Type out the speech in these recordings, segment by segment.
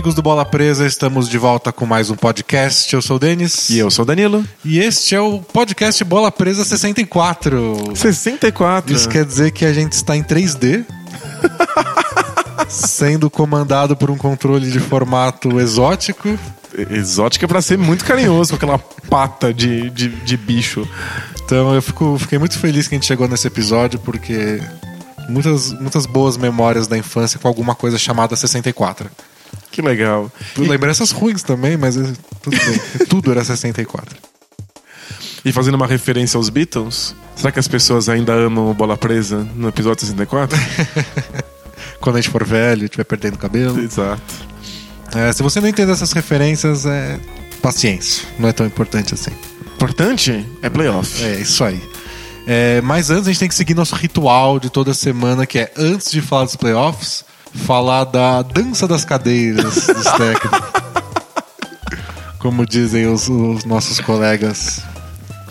Amigos do Bola Presa, estamos de volta com mais um podcast. Eu sou o Denis. E eu sou o Danilo. E este é o podcast Bola Presa 64. 64. Isso quer dizer que a gente está em 3D, sendo comandado por um controle de formato exótico. Exótica pra ser muito carinhoso com aquela pata de, de, de bicho. Então eu fico, fiquei muito feliz que a gente chegou nesse episódio, porque muitas, muitas boas memórias da infância com alguma coisa chamada 64. Que legal. Lembranças ruins também, mas é- tudo bem. tudo era 64. E fazendo uma referência aos Beatles, será que as pessoas ainda amam Bola Presa no episódio 64? Quando a gente for velho, estiver perdendo cabelo. Exato. É, se você não entender essas referências, é paciência. Não é tão importante assim. Importante é playoff. É isso aí. É, mas antes a gente tem que seguir nosso ritual de toda semana, que é antes de falar dos playoffs, falar da dança das cadeiras dos técnicos. Como dizem os, os nossos colegas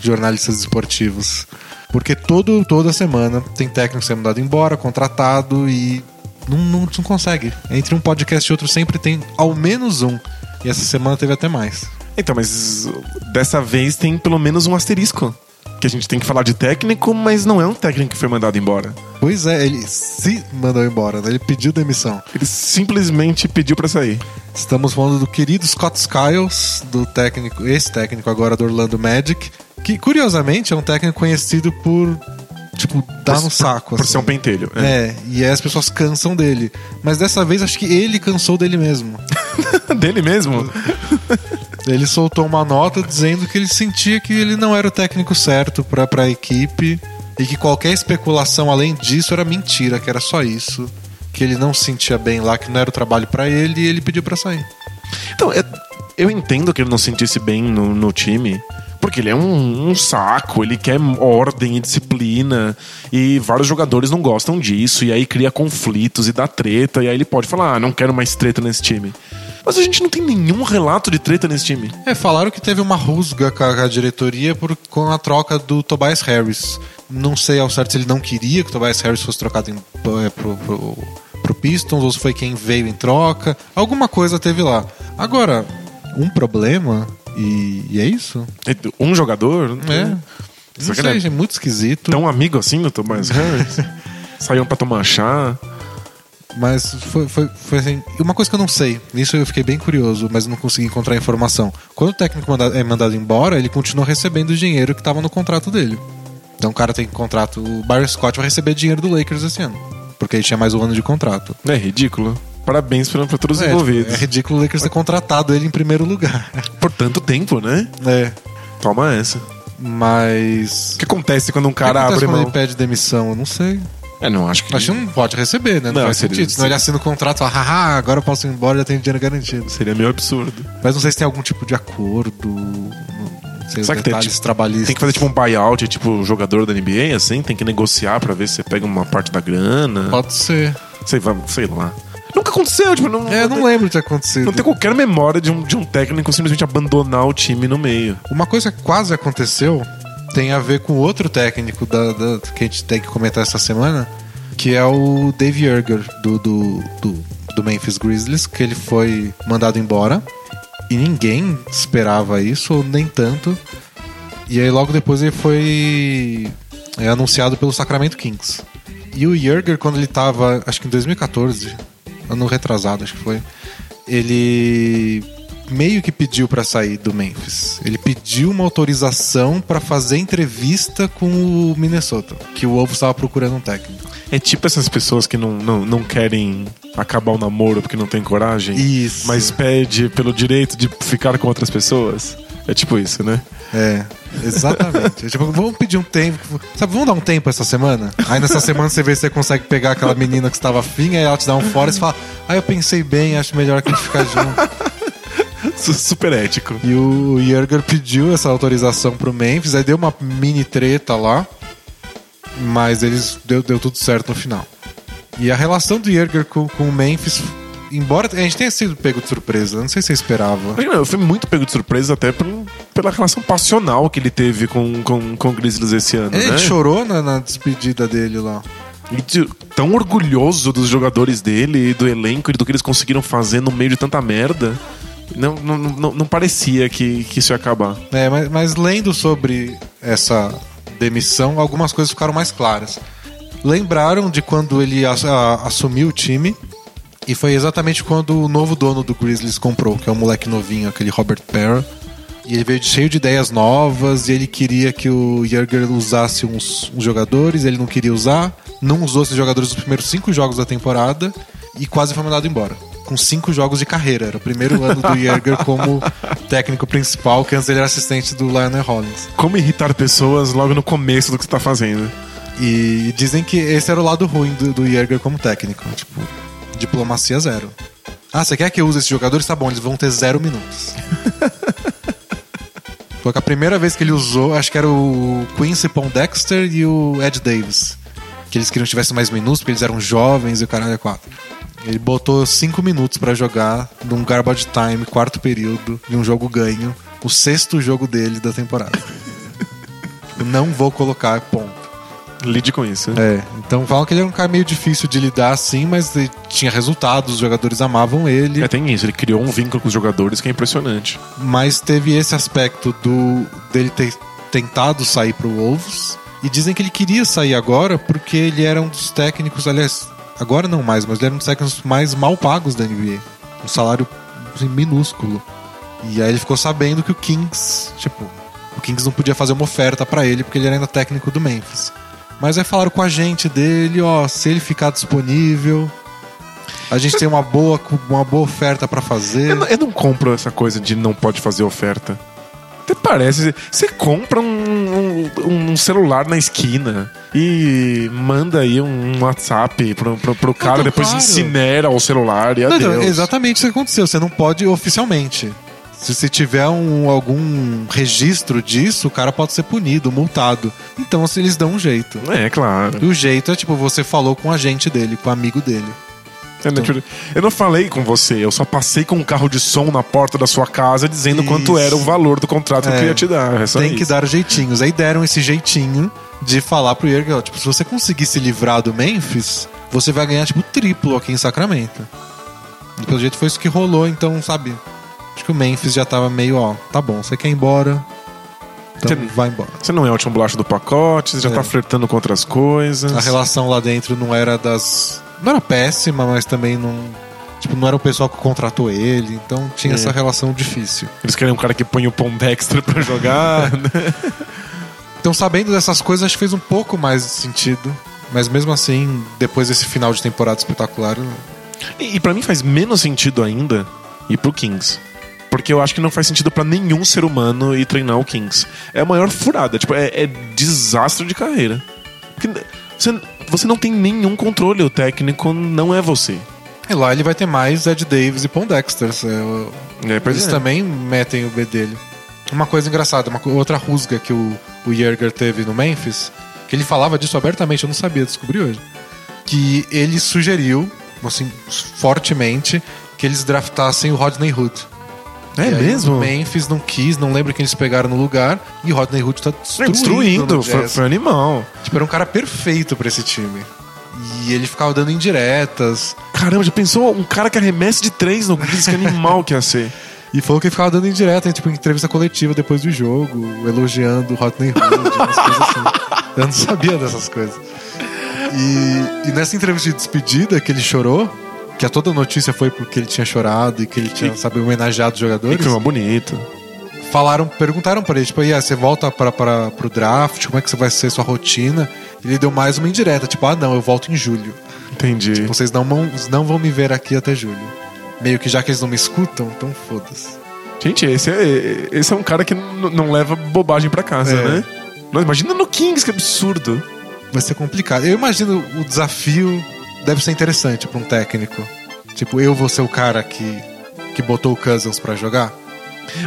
jornalistas esportivos. Porque todo, toda semana tem técnico sendo mandado embora, contratado e não, não, não consegue. Entre um podcast e outro sempre tem ao menos um. E essa semana teve até mais. Então, mas dessa vez tem pelo menos um asterisco. Que a gente tem que falar de técnico, mas não é um técnico que foi mandado embora. Pois é, ele se mandou embora, né? Ele pediu demissão. Ele simplesmente pediu pra sair. Estamos falando do querido Scott Skiles, do técnico, esse técnico agora do Orlando Magic, que curiosamente é um técnico conhecido por tipo dar Por- no saco. Por assim. ser um pentelho. É. É, e aí as pessoas cansam dele. Mas dessa vez acho que ele cansou dele mesmo. Dele mesmo? Ele soltou uma nota dizendo que ele sentia que ele não era o técnico certo pra, pra equipe e que qualquer especulação além disso era mentira, que era só isso. Que ele não se sentia bem lá, que não era o trabalho pra ele e ele pediu pra sair. Então, é- eu entendo que ele não se sentisse bem no, no time. Porque ele é um, um saco, ele quer ordem e disciplina. E vários jogadores não gostam disso. E aí cria conflitos e dá treta. E aí ele pode falar: ah, não quero mais treta nesse time. Mas a gente não tem nenhum relato de treta nesse time. É, falaram que teve uma rusga com a, diretoria por, com a troca do Tobias Harris. Não sei ao certo se ele não queria que o Tobias Harris fosse trocado em, é, pro, pro, pro Pistons ou se foi quem veio em troca. Alguma coisa teve lá. Agora, um problema, e, e é isso? Um jogador? É. Não sei, é é muito esquisito. tão amigo assim do Tobias Harris. Saíam pra tomar chá. Mas foi, foi, foi assim. Uma coisa que eu não sei, nisso eu fiquei bem curioso, mas não consegui encontrar informação. Quando o técnico manda- é mandado embora, ele continua recebendo o dinheiro que estava no contrato dele. Então o cara tem contrato. O Byron Scott vai receber dinheiro do Lakers esse ano. Porque ele tinha mais um ano de contrato. É ridículo. Parabéns pra, pra todos os É, envolvidos. é ridículo o Lakers ter contratado ele em primeiro lugar. Por tanto tempo, né? É. Toma essa. Mas. O que acontece quando um cara acontece abre quando mão? ele pede demissão? Eu não sei. É, não, acho que. Acho que não pode receber, né? Não, Não, faz seria- sentido. Senão ele assina o contrato e haha, agora eu posso ir embora já tenho dinheiro garantido. Seria meio absurdo. Mas não sei se tem algum tipo de acordo. Não sei os Será que tem, detalhes tipo, trabalhistas. Tem que fazer tipo um buyout, tipo jogador da NBA, assim? Tem que negociar pra ver se você pega uma parte da grana. Pode ser. Sei, sei lá. Nunca aconteceu, tipo, não, É, eu não lembro de ter acontecido. não tem qualquer memória de um, de um técnico simplesmente abandonar o time no meio. Uma coisa que quase aconteceu tem a ver com outro técnico da, da- que a gente tem que comentar essa semana, que é o Dave Yerger, do, do, do, do Memphis Grizzlies, que ele foi mandado embora. E ninguém esperava isso, ou nem tanto. E aí logo depois ele foi é, anunciado pelo Sacramento Kings. E o Yerger, quando ele tava, acho que em 2014, ano retrasado, acho que foi, ele meio que pediu pra sair do Memphis. Ele pediu uma autorização pra fazer entrevista com o Minnesota, que o Ovo estava procurando um técnico. É tipo essas pessoas que não, não, não querem acabar o namoro porque não tem coragem. Isso. Mas pede pelo direito de ficar com outras pessoas. É tipo isso, né? É, exatamente. É tipo, vamos pedir um tempo. Sabe, vamos dar um tempo essa semana? Aí nessa semana você vê se você consegue pegar aquela menina que estava afim, aí ela te dá um fora e você fala, ah, eu pensei bem, acho melhor que a gente ficar junto. Su- Super ético. E o Yerger pediu essa autorização pro Memphis, aí deu uma mini treta lá, mas eles deu, deu tudo certo no final. E a relação do Yerger com, com o Memphis, embora a gente tenha sido pego de surpresa, não sei se você esperava. Eu fui muito pego de surpresa até pelo- pela relação passional que ele teve com, com, com o Grizzlies esse ano, Ele né? chorou na, na despedida dele lá. E tão orgulhoso dos jogadores dele e do elenco e do que eles conseguiram fazer no meio de tanta merda. Não, não, não, parecia que, que isso ia acabar. É, mas, mas lendo sobre essa demissão, algumas coisas ficaram mais claras. Lembraram de quando ele ass- a- assumiu o time, e foi exatamente quando o novo dono do Grizzlies comprou, que é um moleque novinho, aquele Robert Parra. E ele veio cheio de ideias novas, e ele queria que o Yerger usasse uns, uns jogadores, ele não queria usar, não usou esses jogadores nos primeiros cinco jogos da temporada, e quase foi mandado embora. Com cinco jogos de carreira. Era o primeiro ano do Yerger como técnico principal, que antes ele era assistente do Lionel Hollins. Como irritar pessoas logo no começo do que você tá fazendo. E dizem que esse era o lado ruim do, do Yerger como técnico. Tipo, diplomacia zero. Ah, você quer que eu use esses jogadores? Tá bom, eles vão ter zero minutos. Foi que a primeira vez que ele usou, acho que era o Quincy Pondexter e o Ed Davis. Que eles queriam que tivesse mais minutos, porque eles eram jovens e o caralho é quatro. Ele botou cinco minutos pra jogar num garbage time, quarto período, de um jogo ganho. O sexto jogo dele da temporada. Tipo, Não vou colocar ponto. Lide com isso. É, então falam que ele era um cara meio difícil de lidar assim, mas ele tinha resultados, os jogadores amavam ele. É, tem isso. Ele criou um vínculo com os jogadores que é impressionante. Mas teve esse aspecto do dele ter tentado sair pro Wolves. E dizem que ele queria sair agora porque ele era um dos técnicos, aliás, agora não mais, mas ele era um dos técnicos mais mal pagos da NBA. Um salário assim, minúsculo. E aí ele ficou sabendo que o Kings, tipo, o Kings não podia fazer uma oferta pra ele porque ele era ainda técnico do Memphis. Mas aí falaram com a gente dele, ó, se ele ficar disponível, a gente tem uma boa, uma boa oferta pra fazer. Eu, não- eu não compro essa coisa de não pode fazer oferta. Até parece. Você compra um, um- um celular na esquina e manda aí um WhatsApp pro, pro, pro cara, Não, depois claro. incinera o celular e Não, adeus. então, exatamente isso que aconteceu. Você não pode oficialmente. Se você tiver um, algum registro disso, o cara pode ser punido, multado. Então, assim, eles dão um jeito. É, claro. E o jeito é tipo, você falou com o agente dele, com o amigo dele. Eu não, eu não falei com você, eu só passei com um carro de som na porta da sua casa dizendo quanto Isso. era o valor do contrato que eu É. queria te dar. É Tem que isso. dar jeitinhos. Aí deram esse jeitinho de falar pro Yerger, ó, tipo, se você conseguir se livrar do Memphis, você vai ganhar, tipo, triplo aqui em Sacramento. E pelo jeito foi isso que rolou, então, sabe? Acho que o Memphis já tava meio, ó, tá bom, você quer ir embora, então Você- vai embora. Você não é o último bolacha do pacote, você já É. tá flertando com outras coisas. A relação lá dentro não era das. Não era péssima, mas também não. Tipo, não era o pessoal que contratou ele, então tinha É. essa relação difícil. Eles querem um cara que põe o pão Dexter pra jogar. né? Então, sabendo dessas coisas, acho que fez um pouco mais de sentido. Mas mesmo assim, depois desse final de temporada espetacular, E, e para mim faz menos sentido ainda ir pro Kings. Porque eu acho que não faz sentido pra nenhum ser humano ir treinar o Kings. É a maior furada, tipo, é, é desastre de carreira. Porque você, você não tem nenhum controle, o técnico não é você. E lá ele vai ter mais Ed Davis e Pondexter. É, É, eles é. também metem o B dele. Uma coisa engraçada, uma outra rusga que o, o Yerger teve no Memphis, que ele falava disso abertamente, eu não sabia, descobri hoje. Que ele sugeriu, assim, fortemente, que eles draftassem o Rodney Hood. É aí mesmo? O Memphis não quis, não lembro quem eles pegaram no lugar, e Rodney Hood tá destruindo. destruindo, foi, foi animal. Tipo, era um cara perfeito pra esse time. E ele ficava dando indiretas. Caramba, já pensou um cara que arremessa de três no Grizzlies, que animal que ia ser. E falou que ele ficava dando indireta, tipo, em entrevista coletiva depois do jogo, elogiando o Rodney Hood, umas coisas assim. Eu não sabia dessas coisas. E, e nessa entrevista de despedida que ele chorou, que a toda notícia foi porque ele tinha chorado e que ele tinha, sabe, homenageado os jogadores, clima bonito. falaram, perguntaram pra ele, tipo, aí, ah, você volta para para pro draft, como é que você vai ser sua rotina? Ele deu mais uma indireta, tipo, ah, não, eu volto em julho. Entendi. Vocês não vão, não vão me ver aqui até julho. Meio que já que eles não me escutam, então foda-se. Gente, esse é, esse é um cara que não leva bobagem pra casa, É. né? Mas imagina no Kings, que absurdo. Vai ser complicado. Eu imagino o desafio deve ser interessante pra um técnico. Tipo, eu vou ser o cara que, que botou o Cousins pra jogar.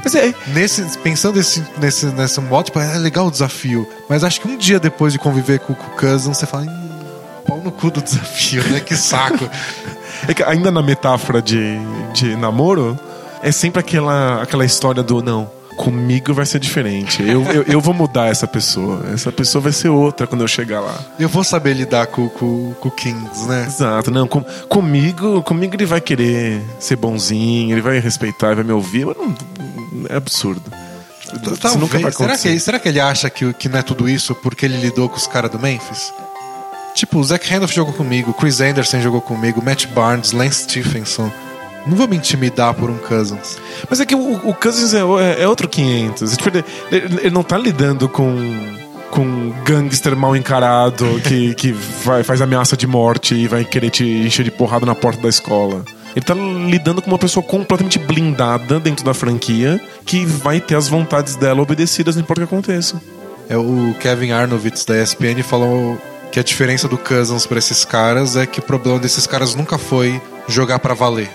Mas é, Nesse, pensando nesse, nesse, nesse modo, tipo, é legal o desafio. Mas acho que um dia depois de conviver com, com o Cousins, você fala, "Hum, pau no cu do desafio, né? Que saco. É que ainda na metáfora de, de namoro, é sempre aquela, aquela história do não. Comigo vai ser diferente. Eu, eu, eu vou mudar essa pessoa. Essa pessoa vai ser outra quando eu chegar lá. Eu vou saber lidar com, com, com o Kings, né? Exato, não. Com, comigo, comigo ele vai querer ser bonzinho, ele vai respeitar, ele vai me ouvir, mas não, é absurdo. Isso nunca vai Talvez. Será acontecer. que, será que ele acha que, que não é tudo isso porque ele lidou com os caras do Memphis? Tipo, o Zach Randolph jogou comigo, Chris Anderson jogou comigo, Matt Barnes, Lance Stephenson. Não vou me intimidar por um Cousins. Mas é que o, o Cousins é, é- é outro 500. Tipo, ele, ele- não tá lidando com com um gangster mal encarado que, que vai, faz ameaça de morte e vai querer te encher de porrada na porta da escola. Ele tá lidando com uma pessoa completamente blindada dentro da franquia que vai ter as vontades dela obedecidas, não importa o que aconteça. É o Kevin Arnovitz da ESPN falou que a diferença do Cousins pra esses caras é que o problema desses caras nunca foi jogar pra valer.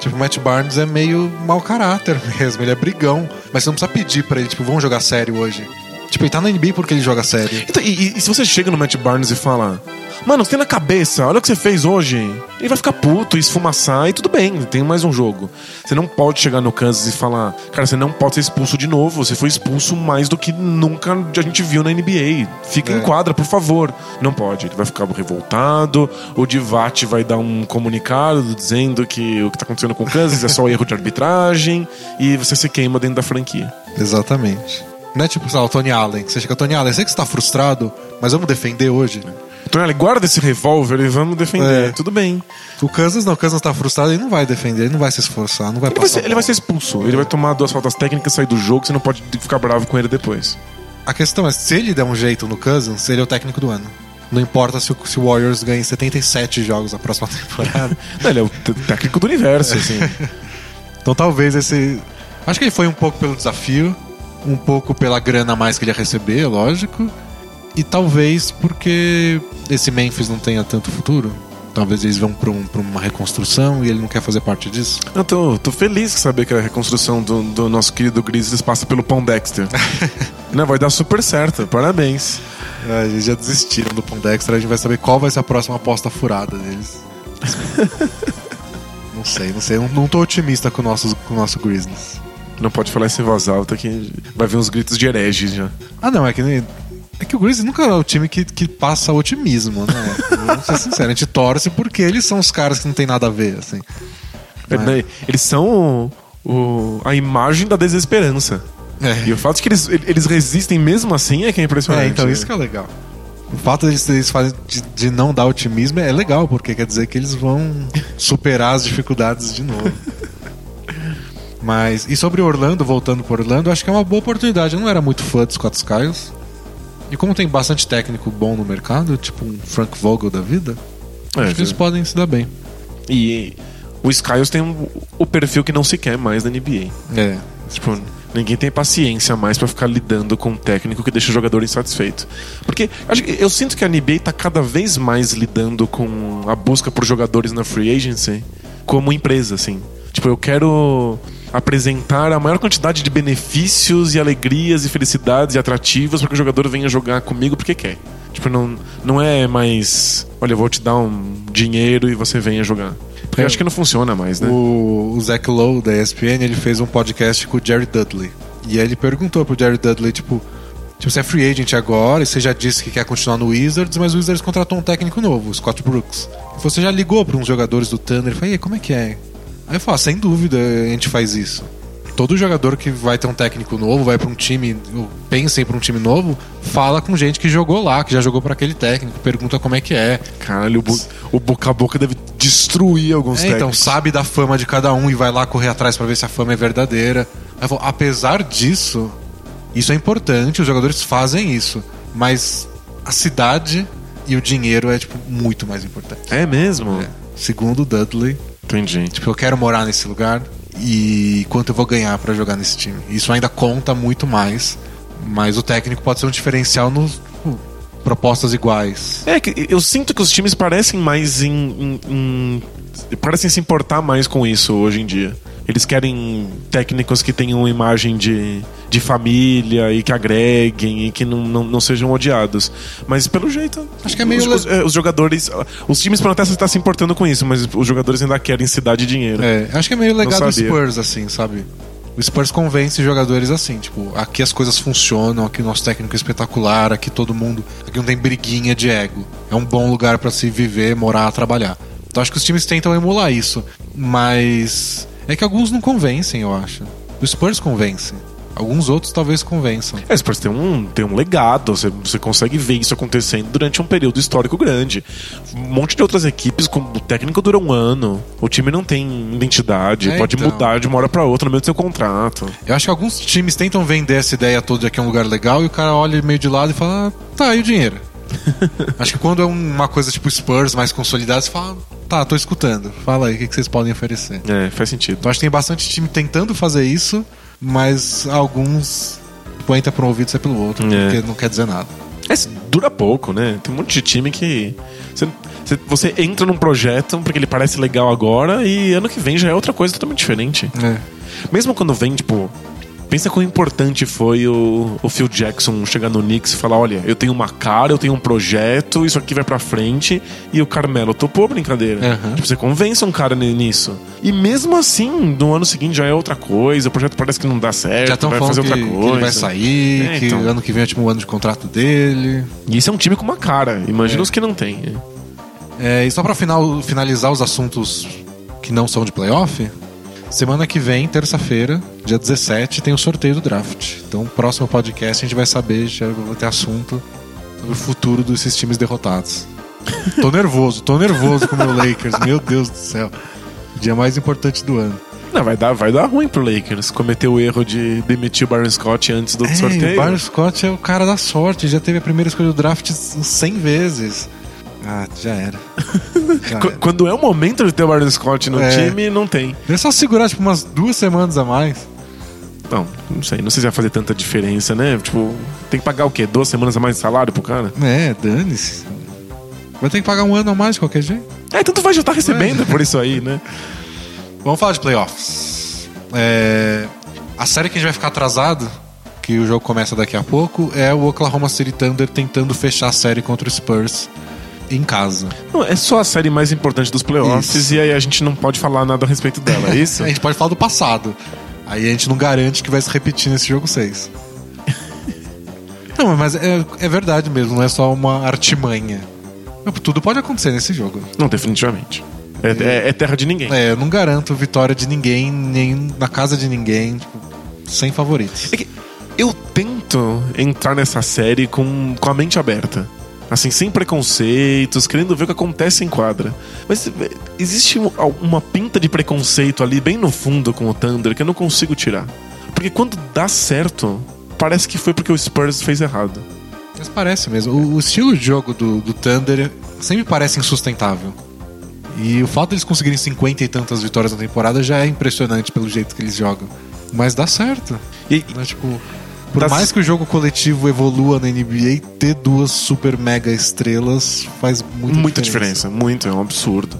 Tipo, o Matt Barnes é meio mau caráter mesmo, ele é brigão. Mas você não precisa pedir pra ele, tipo, vamos jogar sério hoje. Tipo, ele tá na NBA porque ele joga sério. Então, e, e- se você chega no Matt Barnes e fala, mano, você tem na cabeça, olha o que você fez hoje, ele vai ficar puto e esfumaçar e tudo bem, tem mais um jogo. Você não pode chegar no Kansas e falar, cara, você não pode ser expulso de novo, você foi expulso mais do que nunca a gente viu na NBA. Fica É. em quadra, por favor. Não pode, ele vai ficar revoltado, o Divat vai dar um comunicado dizendo que o que tá acontecendo com o Kansas é só erro de arbitragem e você se queima dentro da franquia. Exatamente. Não é tipo, sei lá, o Tony Allen. que Você chega, Tony Allen, sei que você tá frustrado, mas vamos defender hoje. Então, ele guarda esse revólver e vamos defender. É. Tudo bem. O Kansas não, o Kansas tá frustrado, ele não vai defender, ele não vai se esforçar, não vai Ele vai, passar. ser, ele vai ser expulso. Ele vai tomar duas faltas técnicas, sair do jogo, você não pode ficar bravo com ele depois. A questão é, se ele der um jeito no Cousins, ele é o técnico do ano. Não importa se o, se o Warriors ganha 77 jogos na próxima temporada. Não, ele é o técnico do universo, assim. então talvez esse. Acho que ele foi um pouco pelo desafio, um pouco pela grana a mais que ele ia receber, lógico. E talvez porque esse Memphis não tenha tanto futuro. Talvez eles vão pra, um- uma reconstrução e ele não quer fazer parte disso. Eu tô, tô feliz de saber que a reconstrução do, do nosso querido Grizzlies passa pelo Pão Dexter. não, vai dar super certo. Parabéns. É, eles já desistiram do Pondexter, a gente vai saber qual vai ser a próxima aposta furada deles. não sei, não sei. Não, não tô otimista com o nosso, com o nosso Grizzlies. Não pode falar isso em voz alta que vai vir uns gritos de herege já. Ah, não, é que nem. É que o Grizzlies nunca é o time que, que passa otimismo, né? Vamos ser sinceros, a gente torce porque eles são os caras que não tem nada a ver, assim. Mas- É, Eles são o- o- a imagem da desesperança. É. E o fato de que eles, eles resistem mesmo assim é que é impressionante. É, então isso que é legal. O fato deles eles fazem de, de não dar otimismo é legal, porque quer dizer que eles vão superar as dificuldades de novo. Mas, e sobre Orlando, voltando por Orlando, acho que é uma boa oportunidade. Eu não era muito fã dos Scott Skiles. E como tem bastante técnico bom no mercado, tipo um Frank Vogel da vida, É, acho que eles podem se dar bem. E o Skiles tem um- o perfil que não se quer mais na NBA. É. Tipo, ninguém tem paciência mais pra ficar lidando com um técnico que deixa o jogador insatisfeito. Porque eu sinto que a NBA tá cada vez mais lidando com a busca por jogadores na free agency como empresa, assim. Tipo, eu quero apresentar a maior quantidade de benefícios e alegrias e felicidades e atrativos para que o jogador venha jogar comigo porque quer. Tipo, não, não é mais, olha, eu vou te dar um dinheiro e você venha jogar. Porque eu acho que não funciona mais, né? O, o Zach Lowe da ESPN ele fez um podcast com o Jerry Dudley. E aí ele perguntou pro Jerry Dudley, tipo, tipo, você é free agent agora e você já disse que quer continuar no Wizards, mas o Wizards contratou um técnico novo, o Scott Brooks. E você já ligou para uns jogadores do Thunder e falou, e aí, como é que é? Aí eu falo, "Ah, sem dúvida a gente faz isso. Todo jogador que vai ter um técnico novo, vai para um time, pensa em pra um time novo, fala com gente que jogou lá, que já jogou para aquele técnico, pergunta como é que é. Caralho, o, bu- o boca a boca deve destruir alguns É, então, técnicos. sabe da fama de cada um e vai lá correr atrás pra ver se a fama é verdadeira. Aí eu falo, apesar disso, isso é importante, os jogadores fazem isso, mas a cidade e o dinheiro é tipo muito mais importante. É mesmo? É. Segundo o Dudley, Entendi. tipo, eu quero morar nesse lugar e quanto eu vou ganhar pra jogar nesse time. Isso ainda conta muito mais, mas o técnico pode ser um diferencial nos tipo, propostas iguais. É que eu sinto que os times parecem mais em, em- em- parecem se importar mais com isso hoje em dia. Eles querem técnicos que tenham uma imagem de, de família e que agreguem e que não, não, não sejam odiados. Mas pelo jeito. Acho que é meio Os, os- é, os jogadores. Os times podem até estar se importando com isso, mas os jogadores ainda querem cidade e dinheiro. É, acho que é meio legado sabia. Spurs, assim, sabe? O Spurs convence jogadores assim, tipo, aqui as coisas funcionam, aqui o nosso técnico é espetacular, aqui todo mundo, aqui não tem briguinha de ego. É um bom lugar para se viver, morar, trabalhar. Então acho que os times tentam emular isso, mas é que alguns não convencem, eu acho. O Spurs convence. Alguns outros talvez convençam. É, Spurs tem um, tem um legado, você, você consegue ver isso acontecendo durante um período histórico grande. Um monte de outras equipes, com, o técnico dura um ano, o time não tem identidade, É, pode então. mudar de uma hora pra outra no meio do seu contrato. Eu acho que alguns times tentam vender essa ideia toda de aqui é um lugar legal e o cara olha meio de lado e fala, ah, tá, e o dinheiro? acho que quando é uma coisa tipo Spurs mais consolidada, você fala, tá, tô escutando, fala aí, o que que vocês podem oferecer? É, faz sentido. Então acho que tem bastante time tentando fazer isso, mas alguns tipo, entra por um ouvido e sai pelo outro, É. porque não quer dizer nada. É, dura pouco, né? Tem um monte de time que. Você, você- você entra num projeto porque ele parece legal agora e ano que vem já é outra coisa totalmente diferente. É. Mesmo quando vem, tipo. Pensa quão importante foi o, o Phil Jackson chegar no Knicks e falar: olha, eu tenho uma cara, eu tenho um projeto, isso aqui vai pra frente. E o Carmelo topou a brincadeira. Aham. Tipo, você convence um cara ni- nisso. E mesmo assim, no ano seguinte já é outra coisa, o projeto parece que não dá certo, Já vai falando fazer que, outra que coisa. ele vai sair, É, que então. ano que vem é o último ano de contrato dele. E isso é um time com uma cara. Imagina É. os que não tem. É, e só pra final, finalizar os assuntos que não são de playoff, semana que vem, terça-feira, dia 17, tem o sorteio do draft. Então, próximo podcast a gente vai saber, já vai ter assunto sobre o futuro desses times derrotados. tô nervoso, tô nervoso com o meu Lakers, meu Deus do céu. Dia mais importante do ano. Não, vai dar, vai dar ruim pro Lakers cometer o erro de demitir o Byron Scott antes do É, sorteio. o Byron Scott é o cara da sorte, já teve a primeira escolha do draft 100 vezes. Ah, já era. Já era. Quando é o momento de ter o Byron Scott no É. time, não tem. É só segurar tipo umas duas semanas a mais. Não, não sei. Não sei se vai fazer tanta diferença, né? Tipo, tem que pagar o quê? Duas semanas a mais de salário pro cara? É, dane-se. Vai ter que pagar um ano a mais de qualquer jeito. É, tanto vai já tá recebendo por isso aí, né? Vamos falar de playoffs. É, A série que a gente vai ficar atrasado, que o jogo começa daqui a pouco, é o Oklahoma City Thunder tentando fechar a série contra o Spurs em casa. Não, é só a série mais importante dos playoffs Isso. e aí a gente não pode falar nada a respeito dela, é isso? A gente pode falar do passado. Aí a gente não garante que vai se repetir nesse jogo 6. Não, mas é, é verdade mesmo, não é só uma artimanha. Tudo pode acontecer nesse jogo. Não, definitivamente. É, é- é terra de ninguém. É, eu não garanto vitória de ninguém, nem na casa de ninguém, tipo, sem favoritos. É que eu tento entrar nessa série com, com a mente aberta. Assim, sem preconceitos, querendo ver o que acontece em quadra. Mas é, existe um- uma pinta de preconceito ali bem no fundo com o Thunder que eu não consigo tirar. Porque quando dá certo, parece que foi porque o Spurs fez errado. Mas parece mesmo. O, o estilo de jogo do, do Thunder sempre parece insustentável. E o fato deles conseguirem 50 e tantas vitórias na temporada já é impressionante pelo jeito que eles jogam. Mas dá certo. E, Né? Tipo, por Dá mais que o jogo coletivo evolua na NBA, ter duas super mega estrelas faz muita, muita diferença, muito, é um absurdo.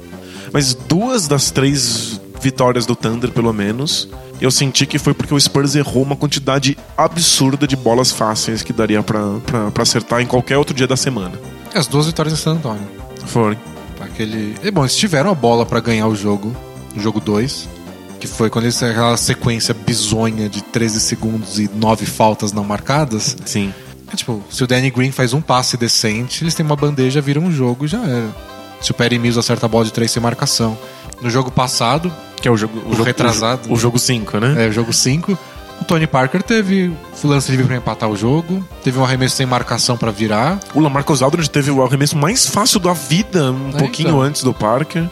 Mas duas das três vitórias do Thunder, pelo menos, eu senti que foi porque o Spurs errou uma quantidade absurda de bolas fáceis que daria pra acertar em qualquer outro dia da semana. As duas vitórias em San Antonio. Foi. Aquele... E, bom, eles tiveram a bola pra ganhar o jogo, o jogo 2, que foi quando eles aquela sequência bizonha de 13 segundos e 9 faltas não marcadas. Sim. É, tipo, se o Danny Green faz um passe decente, eles têm uma bandeja, viram um jogo e já era. Se o Perry Mills acerta a bola de 3 sem marcação. No jogo passado, Que é o jogo. O, O jogo retrasado. O, jogo 5, né? é, o jogo 5, o Tony Parker teve lance livre pra empatar o jogo, teve um arremesso sem marcação pra virar. O Lamarcus Aldridge teve o arremesso mais fácil da vida, um É, pouquinho então. antes do Parker.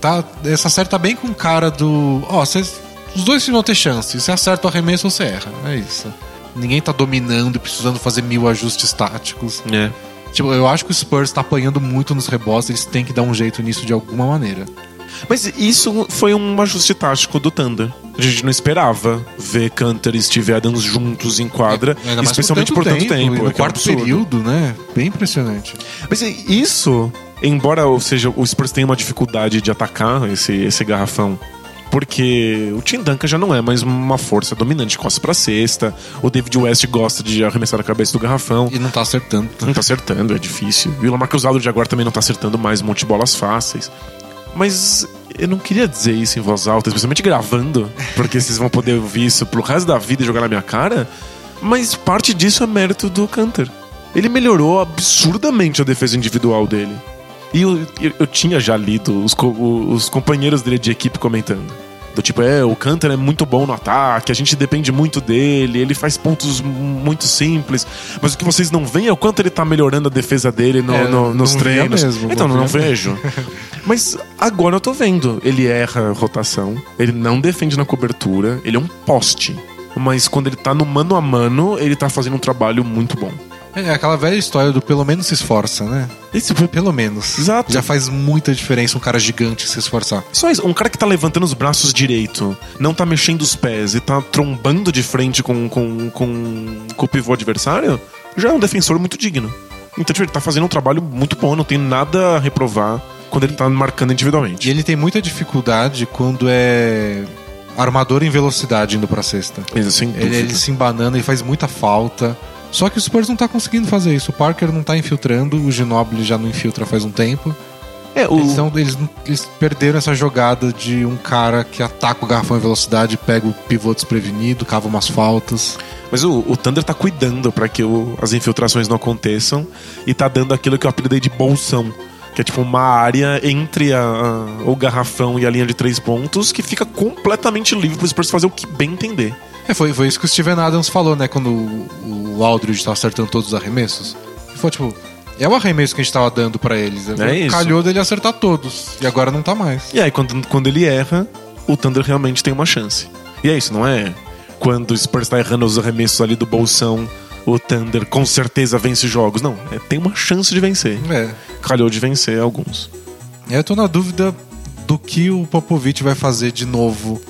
Tá, essa série tá bem com cara do. Ó, vocês. Os dois vão ter chance. Se acerta o arremesso ou você erra. É isso. Ninguém tá dominando e precisando fazer mil ajustes táticos. É. Tipo, eu acho que o Spurs tá apanhando muito nos rebotes, eles têm que dar um jeito nisso de alguma maneira. Mas isso foi um ajuste tático do Thunder. A gente não esperava ver Cantor e Steve Adams juntos em quadra, mais especialmente por tanto tempo. e no é é quarto absurdo. período, né? Bem impressionante. Mas isso, embora ou seja, o Spurs tenha uma dificuldade de atacar esse, esse garrafão, porque o Tim Duncan já não é mais uma força dominante de costas pra cesta. O David West gosta de arremessar a cabeça do garrafão. E não tá acertando. Não tá acertando, é difícil. E o Lamarcus Aldridge agora também não tá acertando mais um monte de bolas fáceis. Mas eu não queria dizer isso em voz alta, especialmente gravando, porque vocês vão poder ouvir isso pro resto da vida e jogar na minha cara. Mas parte disso é mérito do Canter. Ele melhorou absurdamente a defesa individual dele. E eu, eu, eu tinha já lido os, co- os companheiros dele de equipe comentando. Do tipo, é, o Canter é muito bom no ataque, a gente depende muito dele, ele faz pontos muito simples. Mas o que vocês não veem é o quanto ele tá melhorando a defesa dele no- É, no- nos treinos. mesmo, então, não não, vejo. Mas agora eu tô vendo. Ele erra a rotação, ele não defende na cobertura, ele é um poste. Mas quando ele tá no mano a mano, ele tá fazendo um trabalho muito bom. É aquela velha história do pelo menos se esforça, né? Esse foi Pelo menos. Exato. Já faz muita diferença um cara gigante se esforçar. Só isso, um cara que tá levantando os braços direito, não tá mexendo os pés e tá trombando de frente com, com, com, com o pivô adversário, já é um defensor muito digno. Então, tipo, ele tá fazendo um trabalho muito bom, não tem nada a reprovar quando ele tá marcando E individualmente. ele tem muita dificuldade quando é armador em velocidade indo pra cesta. Isso, Ele, ele se embanando e faz muita falta. Só que o Spurs não tá conseguindo fazer isso. O Parker não tá infiltrando, o Ginobili já não infiltra faz um tempo. É, o... Eles, são- eles, eles perderam essa jogada de um cara que ataca o garrafão em velocidade, pega o pivô desprevenido, cava umas faltas. Mas o, o Thunder tá cuidando pra que o- as infiltrações não aconteçam e tá dando aquilo que eu apelidei de bolsão. Que é tipo uma área entre a- a- o garrafão e a linha de três pontos que fica completamente livre pro Spurs fazer o que bem entender. É, foi, foi isso que o Steven Adams falou, né? Quando o, o Aldridge tava acertando todos os arremessos. Ele falou, tipo, é o arremesso que a gente tava dando pra eles. É isso. Calhou dele acertar todos. E agora não tá mais. E aí, quando, quando ele erra, o Thunder realmente tem uma chance. E é isso, não é? Quando o Spurs tá errando os arremessos ali do bolsão, o Thunder com certeza vence jogos. Não, é, tem uma chance de vencer. É. Calhou de vencer alguns. Eu tô na dúvida do que o Popovich vai fazer de novo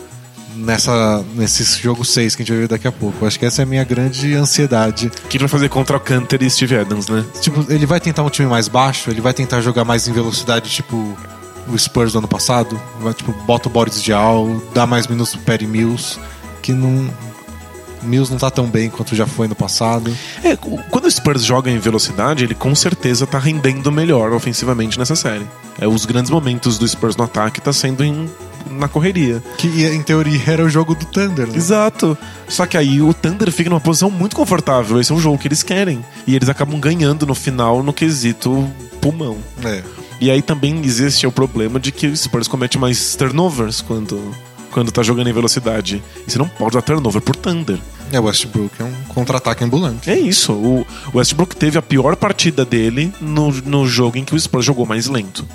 nessa, nesse jogo 6 que a gente vai ver daqui a pouco. Acho que essa é a minha grande ansiedade. O que ele vai fazer contra o Canter e Steve Adams, né? Tipo, ele vai tentar um time mais baixo, ele vai tentar jogar mais em velocidade, tipo o Spurs do ano passado. Vai, tipo, bota o Boris Dial, dá mais minutos pro Perry Mills, que não. Mills não tá tão bem quanto já foi no passado. É, quando o Spurs joga em velocidade, ele com certeza tá rendendo melhor ofensivamente nessa série. É, os grandes momentos do Spurs no ataque tá sendo em- na correria. Que em teoria era o jogo do Thunder, né? Exato. Só que aí o Thunder fica numa posição muito confortável. Esse é um jogo que eles querem. E eles acabam ganhando no final no quesito pulmão. É. E aí também existe o problema de que o Spurs comete mais turnovers quando, quando tá jogando em velocidade. E você não pode dar turnover por Thunder. É, o Westbrook é um contra-ataque ambulante. É isso. O Westbrook teve a pior partida dele no, no jogo em que o Spurs jogou mais lento.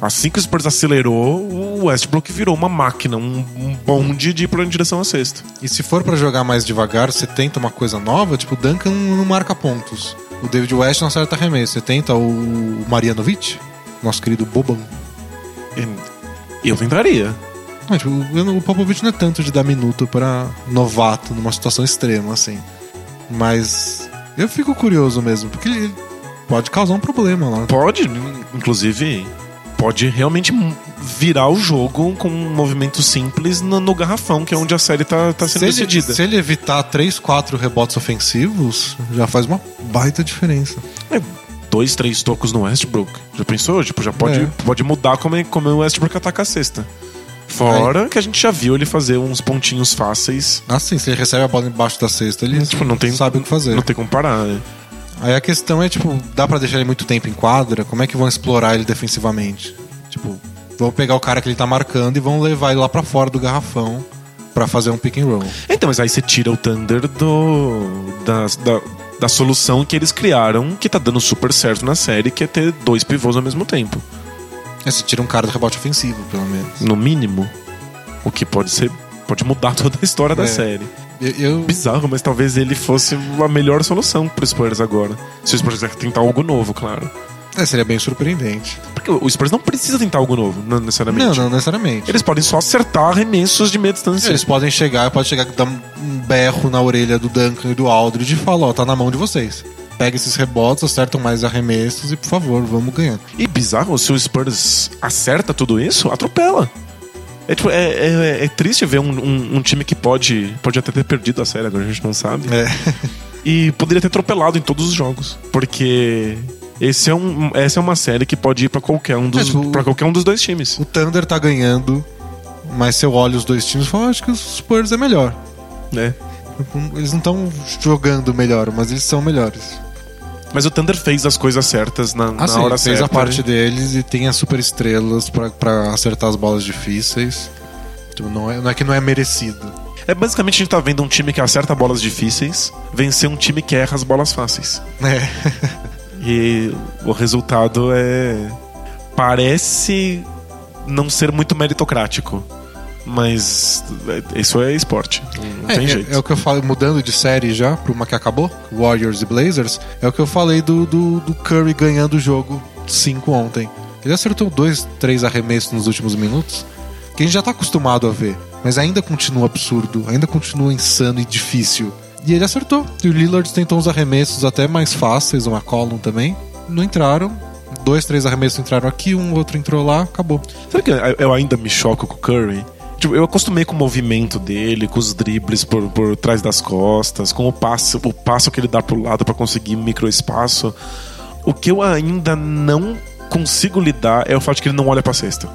Assim que o Spurs acelerou, o Westbrook virou uma máquina, um, um bonde de ir pra direção à cesta. E se for pra jogar mais devagar, você tenta uma coisa nova, tipo, o Duncan não marca pontos. O David West não acerta arremesso. Você tenta o Marianovic, nosso querido Boban. Eu tentaria. Não, tipo, o Popovich não é tanto de dar minuto pra novato numa situação extrema, assim. Mas eu fico curioso mesmo, porque ele pode causar um problema lá. Pode, inclusive, pode realmente virar o jogo com um movimento simples no, no garrafão, que é onde a série tá, tá sendo Se ele, decidida. se ele evitar 3, 4 rebotes ofensivos, já faz uma baita diferença. É, dois, três tocos no Westbrook. Já pensou? Tipo, já pode, É. pode mudar como, é, como o Westbrook ataca a cesta. Fora que a gente já viu ele fazer uns pontinhos fáceis. Assim, se ele recebe a bola embaixo da cesta, ele Tipo, não tem, sabe o que fazer. Não tem como parar, né? Aí a questão é, tipo, dá pra deixar ele muito tempo em quadra? Como é que vão explorar ele defensivamente? Tipo, vão pegar o cara que ele tá marcando e vão levar ele lá pra fora do garrafão pra fazer um pick and roll. Então, mas aí você tira o Thunder do, da, da, da solução que eles criaram, que tá dando super certo na série, que é ter dois pivôs ao mesmo tempo. É, você tira um cara do rebote ofensivo, pelo menos. No mínimo. O que pode ser. Pode mudar toda a história da É. série. Eu, eu- Bizarro, mas talvez ele fosse a melhor solução pro Spurs agora. Se o Spurs quiser tentar algo novo, claro. é, seria bem surpreendente. Porque o Spurs não precisa tentar algo novo, não necessariamente. Não, não necessariamente. Eles podem só acertar arremessos de meia distância. Eles podem chegar, pode chegar dar um berro na orelha do Duncan e do Aldridge e falar, ó, tá na mão de vocês. Pega esses rebotes, acertam mais arremessos e, por favor, vamos ganhar. E bizarro, se o Spurs acerta tudo isso, atropela. É, tipo, é, é- é triste ver um, um- um time que pode, pode até ter perdido a série, agora a gente não sabe. É. E poderia ter atropelado em todos os jogos. Porque Esse é um, essa é uma série que pode ir pra qualquer um dos, É, tipo, qualquer um dos dois times. O Thunder tá ganhando, mas se eu olho os dois times, eu falo, acho que os Spurs é melhor. Né? Eles não estão jogando melhor, mas eles são melhores. Mas o Thunder fez as coisas certas na, na Ah, sim, hora fez certa. a parte né? deles e tem as super estrelas pra, pra acertar as bolas difíceis. Tipo, não, é, não é que não é merecido. É basicamente a gente tá vendo um time que acerta bolas difíceis vencer um time que erra as bolas fáceis. É. E o resultado é. Parece não ser muito meritocrático. Mas é- isso é esporte. Não É, tem é- jeito. é o que eu falei, mudando de série já pra uma que acabou, Warriors e Blazers, é o que eu falei do, do, do Curry ganhando o jogo 5 ontem. Ele acertou dois, três arremessos nos últimos minutos, que a gente já tá acostumado a ver, mas ainda continua absurdo, ainda continua insano e difícil. E ele acertou. E o Lillard tentou uns arremessos até mais fáceis, uma column também. Não entraram. Dois, três arremessos entraram aqui, um outro entrou lá, acabou. Sabe que eu ainda me choco com o Curry? Tipo, eu acostumei com o movimento dele, com os dribles por, por trás das costas, com o passo, o passo que ele dá pro lado pra conseguir microespaço. O que eu ainda não consigo lidar é o fato de que ele não olha pra cesta.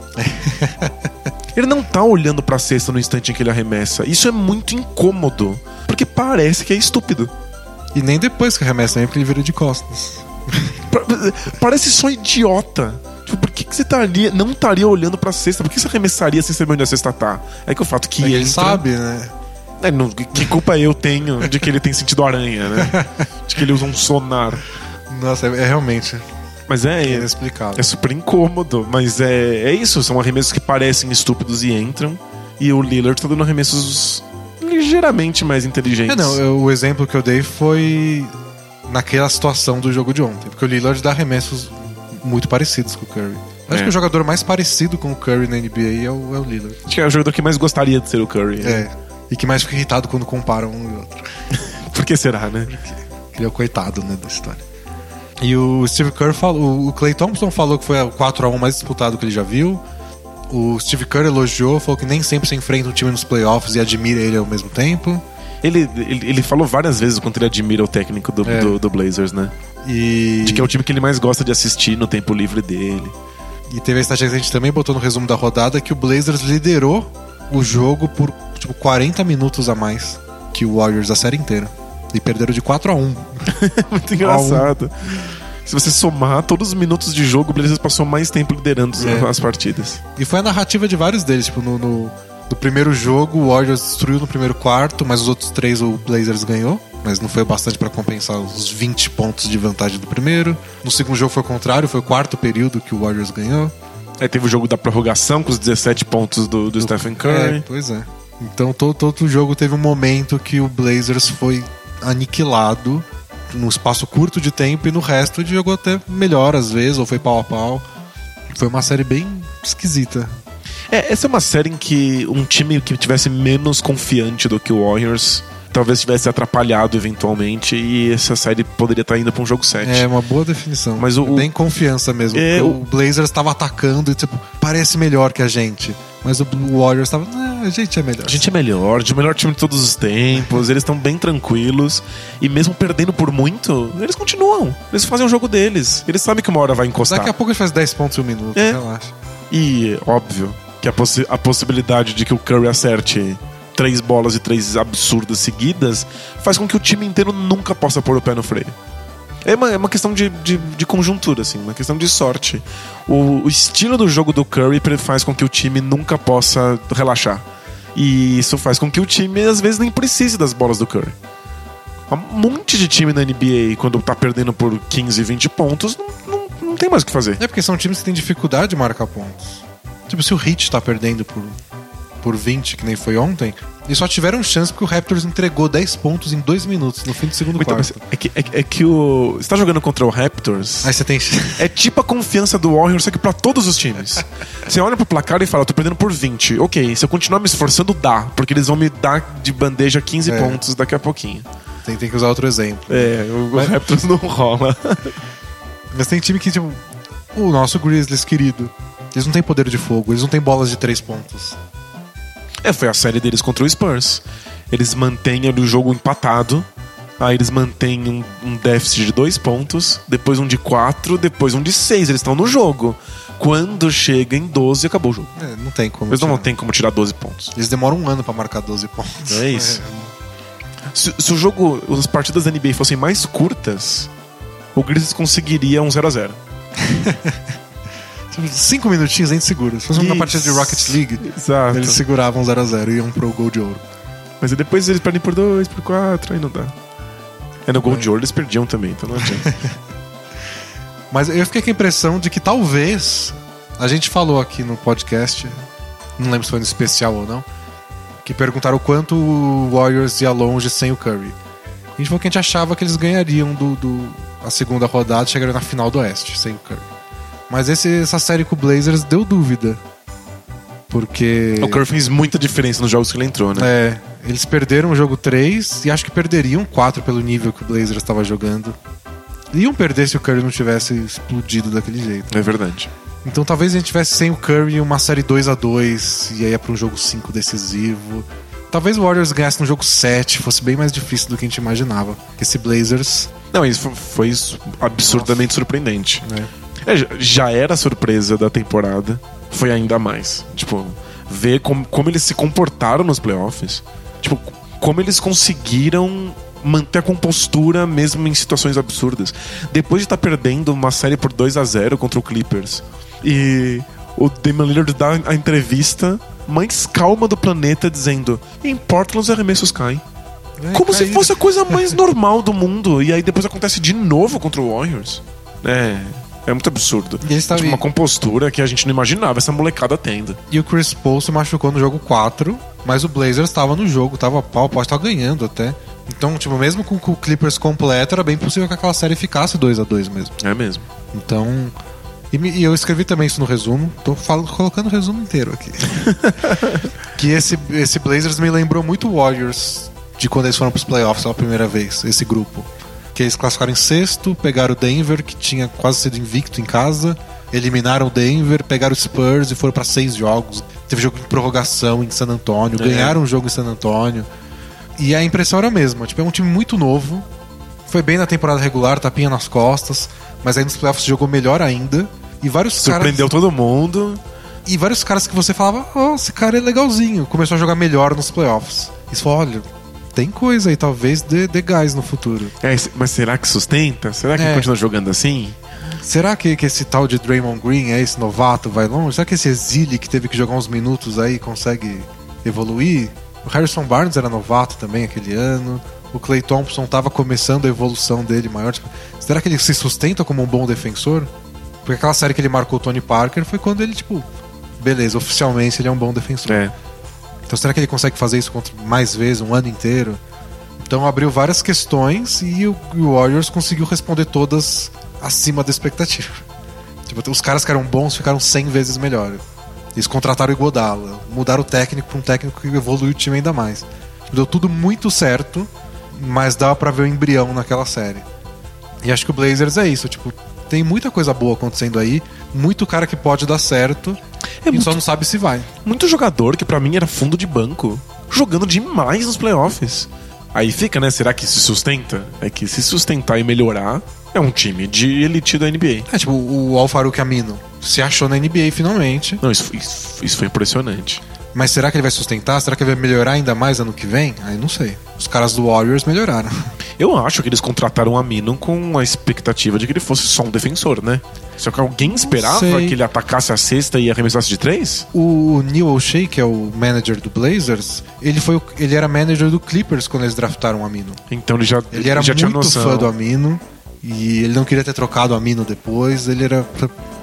ele não tá olhando pra cesta no instante em que ele arremessa. Isso é muito incômodo, porque parece que é estúpido. E nem depois que arremessa, nem porque ele vira de costas. Pa- Parece só idiota. Tipo, por que, que você estaria, não estaria olhando pra cesta? Por que você arremessaria sem saber onde a cesta tá? É que o fato que É ele entra- sabe, né? É, não, que culpa eu tenho de que ele tem sentido aranha, né? De que ele usa um sonar. Nossa, é, é realmente Mas é, é, inexplicável. super incômodo. Mas é, é isso, são arremessos que parecem estúpidos e entram. E o Lillard tá dando arremessos ligeiramente mais inteligentes. É, não, eu- o exemplo que eu dei foi naquela situação do jogo de ontem. Porque o Lillard dá arremessos muito parecidos com o Curry. Acho É. que o jogador mais parecido com o Curry na NBA é o, é o Lillard. Acho que é o jogador que mais gostaria de ser o Curry. né? É. E que mais fica irritado quando comparam um e outro. Por que será, né? Ele é o coitado, né, da história. E o Steve Kerr falou, o Clay Thompson falou que foi o 4x1 mais disputado que ele já viu. O Steve Kerr elogiou, falou que nem sempre se enfrenta um time nos playoffs e admira ele ao mesmo tempo. Ele, ele, ele falou várias vezes o quanto ele admira o técnico do, É. do, do Blazers, né? E, De que é o time que ele mais gosta de assistir no tempo livre dele. e teve a estatística que a gente também botou no resumo da rodada que o Blazers liderou o jogo por tipo 40 minutos a mais que o Warriors a série inteira. E perderam de 4 a 1 Muito engraçado. Se você somar todos os minutos de jogo, o Blazers passou mais tempo liderando É. as partidas. E foi a narrativa de vários deles. Tipo, no, no, no primeiro jogo, o Warriors destruiu no primeiro quarto, mas os outros três o Blazers ganhou. Mas não foi bastante pra compensar os 20 pontos de vantagem do primeiro. No segundo jogo foi o contrário, foi o quarto período que o Warriors ganhou. Aí teve o jogo da prorrogação com os 17 pontos do, do Stephen É, Curry. pois é. Então todo, todo jogo teve um momento que o Blazers foi aniquilado num espaço curto de tempo e no resto ele jogou até melhor às vezes, ou foi pau a pau. Foi uma série bem esquisita. É, essa é uma série em que um time que tivesse menos confiante do que o Warriors talvez tivesse atrapalhado eventualmente e essa série poderia estar indo pra um jogo 7. É uma boa definição. Mas o- bem confiança mesmo. É, o- o Blazers estava atacando e tipo, parece melhor que a gente. Mas o Warriors estava, "Ah, a gente é melhor. A gente é melhor, de melhor time de todos os tempos, eles estão bem tranquilos e mesmo perdendo por muito, eles continuam. Eles fazem o jogo deles. Eles sabem que uma hora vai encostar. Daqui a pouco ele faz 10 pontos em um minuto, É. relaxa. E, óbvio, que a, possi- a possibilidade de que o Curry acerte três bolas e três absurdas seguidas faz com que o time inteiro nunca possa pôr o pé no freio. É uma, é uma questão de, de, de conjuntura, assim, uma questão de sorte. O, o estilo do jogo do Curry faz com que o time nunca possa relaxar. E isso faz com que o time, às vezes, nem precise das bolas do Curry. Há um monte de time na NBA, quando tá perdendo por 15, 20 pontos, não, não, não tem mais o que fazer. É porque são times que têm dificuldade de marcar pontos. Tipo, se o Heat tá perdendo por, por 20, que nem foi ontem, eles só tiveram chance porque o Raptors entregou 10 pontos em 2 minutos, no fim do segundo Então, quarto. é, que, é, é que o. Você tá jogando contra o Raptors. Aí você tem. É tipo a confiança do Warriors, só que pra todos os times. Você olha pro placar e fala, tô perdendo por 20. Ok, se eu continuar me esforçando, dá. Porque eles vão me dar de bandeja 15 É. pontos daqui a pouquinho. tem, tem que usar outro exemplo. É, o, o Mas- Raptors não rola. Mas tem time que, tipo, o nosso Grizzlies querido, eles não têm poder de fogo, eles não têm bolas de 3 pontos. É, foi a série deles contra o Spurs. Eles mantêm ali o jogo empatado Aí eles mantêm um, um déficit de dois pontos, depois um de quatro, depois um de seis. Eles estão no jogo. Quando chega em 12, acabou o jogo. É, não tem como. Eles não tirar. tem como tirar 12 pontos. Eles demoram um ano pra marcar 12 pontos. É isso. Se, se o jogo, as partidas da NBA fossem mais curtas, o Grizzlies conseguiria um 0x0. Tipo, Cinco minutinhos a gente segura. Se fosse uma Isso. partida de Rocket League, Exato. eles seguravam 0x0 e iam pro gol de ouro. Mas aí depois eles perdem por 2, por 4, aí não dá. É no gol de ouro eles perdiam também, então não adianta. Mas eu fiquei com a impressão de que talvez. A gente falou aqui no podcast, não lembro se foi no especial ou não, que perguntaram o quanto o Warriors ia longe sem o Curry. A gente falou que a gente achava que eles ganhariam do, do- a segunda rodada e chegariam na final do Oeste sem o Curry. Mas esse- essa série com o Blazers deu dúvida. Porque. o Curry fez muita diferença nos jogos que ele entrou, né? É, eles perderam o jogo 3 e acho que perderiam 4 pelo nível que o Blazers estava jogando. Iam perder se o Curry não tivesse explodido daquele jeito. É verdade. Então talvez a gente tivesse sem o Curry uma série 2 a 2 e aí ia pra um jogo 5 decisivo. Talvez o Warriors ganhasse no jogo 7, fosse bem mais difícil do que a gente imaginava. Esse Blazers, Não, isso foi foi absurdamente surpreendente. né? É, já- era surpresa da temporada, foi ainda mais. Tipo, ver como, como eles se comportaram nos playoffs. Tipo, como eles conseguiram manter a compostura mesmo em situações absurdas. Depois de estar perdendo uma série por 2 a 0 contra o Clippers e o Damian Lillard dá a entrevista mais calma do planeta dizendo: "Em Portland os arremessos caem". Como se caíram. fosse a coisa mais normal do mundo. E aí depois acontece de novo contra o Warriors. É. É muito absurdo. E eles tavam- Tipo, uma compostura que a gente não imaginava essa molecada tendo. E o Chris Paul se machucou no jogo 4, mas o Blazers estava no jogo, tava pau, pode estar ganhando até. Então, tipo, mesmo com, com o Clippers completo, era bem possível que aquela série ficasse 2 a 2 mesmo. É mesmo. Então. E, eu escrevi também isso no resumo. Tô falando, colocando o resumo inteiro aqui. que esse, esse Blazers me lembrou muito o Warriors de quando eles foram pros playoffs pela primeira vez, esse grupo. Que eles classificaram em sexto, pegaram o Denver, que tinha quase sido invicto em casa, eliminaram o Denver, pegaram o Spurs e foram pra seis jogos. Teve jogo em prorrogação em San Antônio, É. ganharam um jogo em San Antônio. E a impressão era a mesma. Tipo, é um time muito novo. Foi bem na temporada regular, tapinha nas costas. Mas aí nos playoffs jogou melhor ainda. E vários Surpreendeu caras. todo mundo. E vários caras que você falava, oh, esse cara é legalzinho. Começou a jogar melhor nos playoffs. E você falou, olha, tem coisa aí, talvez dê, dê gás no futuro. É, mas será que sustenta? Será que É. continua jogando assim? Será que, que esse tal de Draymond Green, é esse novato, vai longe? Será que esse Exile que teve que jogar uns minutos aí consegue evoluir? O Harrison Barnes era novato também aquele ano. O Clay Thompson tava começando a evolução dele maior. Será que ele se sustenta como um bom defensor? Porque aquela série que ele marcou o Tony Parker foi quando ele, tipo, beleza, oficialmente ele é um bom defensor. É. Então será que ele consegue fazer isso mais vezes, um ano inteiro? Então abriu várias questões e o, Warriors conseguiu responder todas acima da expectativa. Tipo, os caras que eram bons ficaram 100 vezes melhor. Eles contrataram o Iguodala, mudaram o técnico para um técnico que evoluiu o time ainda mais. Deu tudo muito certo, mas dava pra ver o embrião naquela série. E acho que o Blazers é isso, tipo, tem muita coisa boa acontecendo aí, muito cara que pode dar certo, É e muito- só não sabe se vai. Muito jogador que pra mim era fundo de banco, jogando demais nos playoffs. Aí fica, né? Será que se sustenta? É que se sustentar e melhorar, é um time de elite da NBA. É tipo o Al Farouk Amino se achou na NBA finalmente, Não, isso, isso, isso foi impressionante. Mas será que ele vai sustentar? Será que ele vai melhorar ainda mais ano que vem? Aí não sei. Os caras do Warriors melhoraram. Eu acho que eles contrataram o Amino com a expectativa de que ele fosse só um defensor, né? Só que alguém esperava que ele atacasse a cesta e arremessasse de três? O Neil O'Shea, que é o manager do Blazers, ele foi ele era manager do Clippers quando eles draftaram o Amino. Então ele já, Ele era já tinha muito noção. fã do Amino e ele não queria ter trocado o Amino depois. Ele era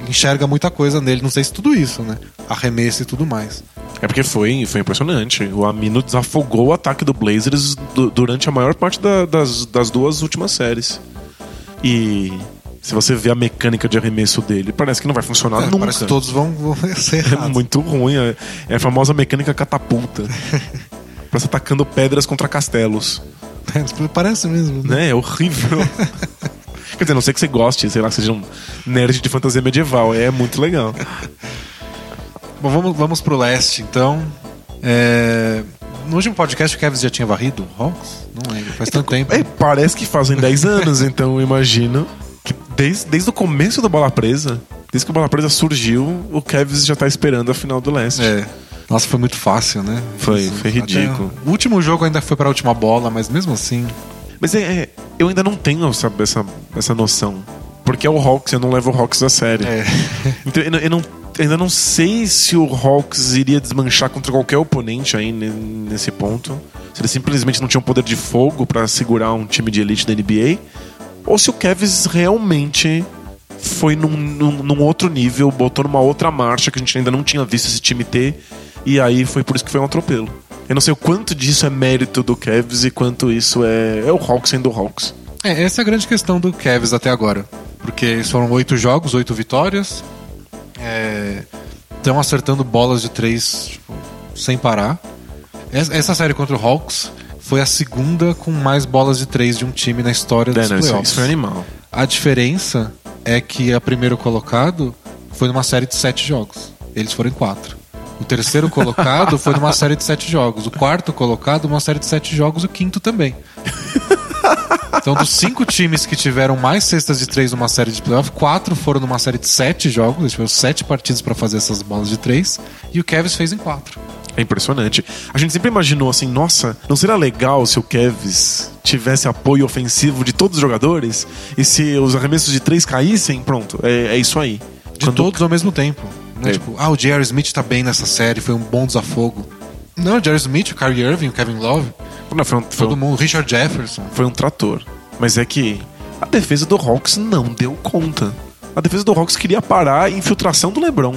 enxerga muita coisa nele, não sei se tudo isso, né? Arremesso e tudo mais. É porque foi, foi impressionante. O Amino desafogou o ataque do Blazers du- durante a maior parte da- das, das duas últimas séries. E se você vê a mecânica de arremesso dele, parece que não vai funcionar É, nunca. parece que todos vão, vão ser É errados. muito ruim. É, é a famosa mecânica catapulta. Parece atacando pedras contra castelos. Parece mesmo. né? Né? É horrível. Quer dizer, não sei que você goste, sei lá, que seja um nerd de fantasia medieval. É muito legal. Bom, vamos, vamos pro leste, então. É, no último podcast o Cavs já tinha varrido o Hawks? Não lembro, faz tanto tempo. É, parece que fazem 10 anos, então eu imagino que desde, desde o começo do Bola Presa, desde que o Bola Presa surgiu, o Cavs já tá esperando a final do leste. É. Nossa, foi muito fácil, né? Foi, foi Até ridículo. O último jogo ainda foi pra última bola, mas mesmo assim. Mas é, é, eu ainda não tenho essa, essa, essa noção. Porque é o Hawks, eu não levo o Hawks a sério. É. Então eu, eu não, ainda não sei se o Hawks iria desmanchar contra qualquer oponente aí ne- nesse ponto. Se eles simplesmente não tinham poder de fogo pra segurar um time de elite da NBA. Ou se o Cavs realmente foi num, num, num outro nível, botou numa outra marcha que a gente ainda não tinha visto esse time ter. E aí foi por isso que foi um atropelo. Eu não sei o quanto disso é mérito do Cavs e quanto isso é, é o Hawks sendo o Hawks. É, essa é a grande questão do Cavs até agora. Porque foram oito jogos, oito vitórias. Estão acertando bolas de três tipo, sem parar. Essa série contra o Hawks foi a segunda com mais bolas de três de um time na história É, dos isso, playoffs. isso animal. A diferença é que a primeiro colocado foi numa série de sete jogos. Eles foram em quatro. O terceiro colocado foi numa série de sete jogos. O quarto colocado, uma série de sete jogos. O quinto também. Então, dos cinco times que tiveram mais cestas de três numa série de playoff, quatro foram numa série de sete jogos. Eles tiveram sete partidas para fazer essas bolas de três. E o Cavs fez em quatro. É impressionante. A gente sempre imaginou assim, nossa, não seria legal se o Cavs tivesse apoio ofensivo de todos os jogadores e se os arremessos de três caíssem, pronto, é, é isso aí. De Quando- todos ao mesmo tempo. Né? É. Tipo, ah, o Jerry Smith tá bem nessa série, foi um bom desafogo. Não, o Jerry Smith, o Kyrie Irving, o Kevin Love, Não, foi, um, foi, todo um, mundo, Richard Jefferson. foi um trator. Mas é que a defesa do Hawks não deu conta. A defesa do Hawks queria parar a infiltração do LeBron.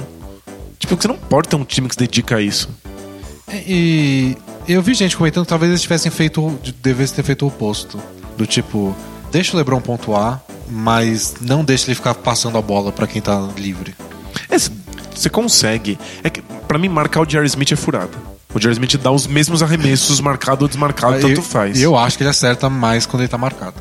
Tipo, você não pode ter um time que se dedica a isso. E eu vi gente comentando que talvez eles tivessem feito, devessem ter feito o oposto. Do tipo, deixa o LeBron pontuar, mas não deixa ele ficar passando a bola pra quem tá livre. É, você consegue. É que, pra mim, marcar o Jerry Smith é furado. O Jerry Smith dá os mesmos arremessos, marcado ou desmarcado, tanto faz. Eu acho que ele acerta mais quando ele tá marcado.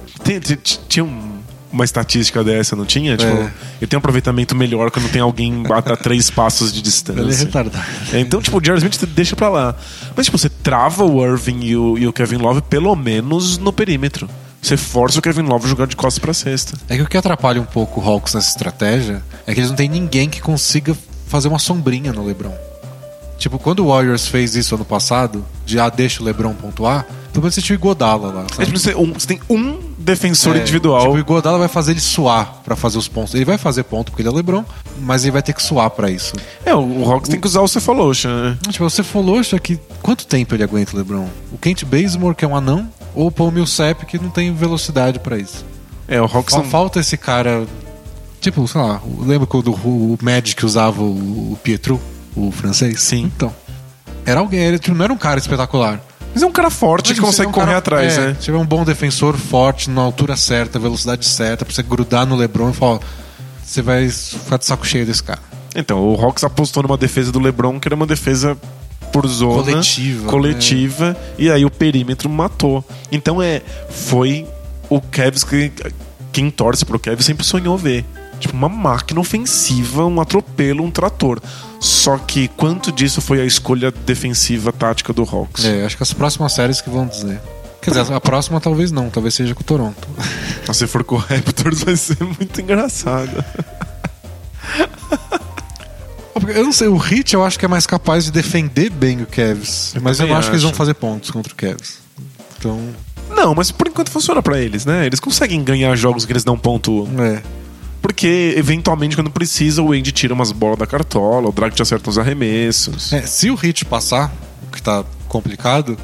Tinha um- uma estatística dessa, não tinha? Tipo, É. ele tem um aproveitamento melhor quando tem alguém a, três passos de distância. Ele é retardado. É, Então, tipo, o Jerry Smith deixa pra lá. Mas, tipo, você trava o Irving e o, e o Kevin Love pelo menos no perímetro. Você força o Kevin Love a jogar de costas pra cesta. É que o que atrapalha um pouco o Hawks nessa estratégia é que eles não tem ninguém que consiga fazer uma sombrinha no LeBron. Tipo, quando o Warriors fez isso ano passado, de ah, deixa o LeBron pontuar, pelo menos você tinha o Godala lá. É, tipo, você, um- você tem um defensor É, individual. Tipo, o Iguodala vai fazer ele suar pra fazer os pontos. Ele vai fazer ponto porque ele é LeBron, mas ele vai ter que suar pra isso. É, o, o Hawks tem que usar o Cephalosha, né? Tipo, falou, acho que quanto tempo ele aguenta o LeBron? O Kent Bazemore, que é um anão, ou o Paul Millsap, que não tem velocidade pra isso. É, o Hawks Só não... falta esse cara. Tipo, sei lá, lembra quando o, o Magic usava o, o Pietro, o francês? Sim. Então. Era alguém, ele tipo, não era um cara espetacular. Mas é um cara forte que Mas consegue é um correr cara- atrás, é, né? Se tiver um bom defensor forte, na altura certa, velocidade certa, pra você grudar no LeBron e falar, você vai ficar de saco cheio desse cara. Então, o Hawks apostou numa defesa do LeBron que era uma defesa por zona Coletiva, coletiva, e aí o perímetro matou. Então é foi o Cavs que quem torce pro Cavs sempre sonhou ver. Tipo, uma máquina ofensiva, um atropelo, um trator. Só que quanto disso foi a escolha defensiva tática do Hawks? É, acho que as próximas séries que vão dizer. Quer dizer, a próxima talvez não, talvez seja com o Toronto. Se for com o Raptors vai ser muito engraçado. Eu não sei, o Heat eu acho que é mais capaz de defender bem o Cavs, Eu mas eu não acho que eles vão acho. fazer pontos contra o Cavs. Então, Não, mas por enquanto funciona pra eles, né? Eles conseguem ganhar jogos que eles não pontuam. é. Porque, eventualmente, quando precisa, o Andy tira umas bolas da cartola, o Dragic acerta uns arremessos. É, se o Heat passar, o que tá complicado,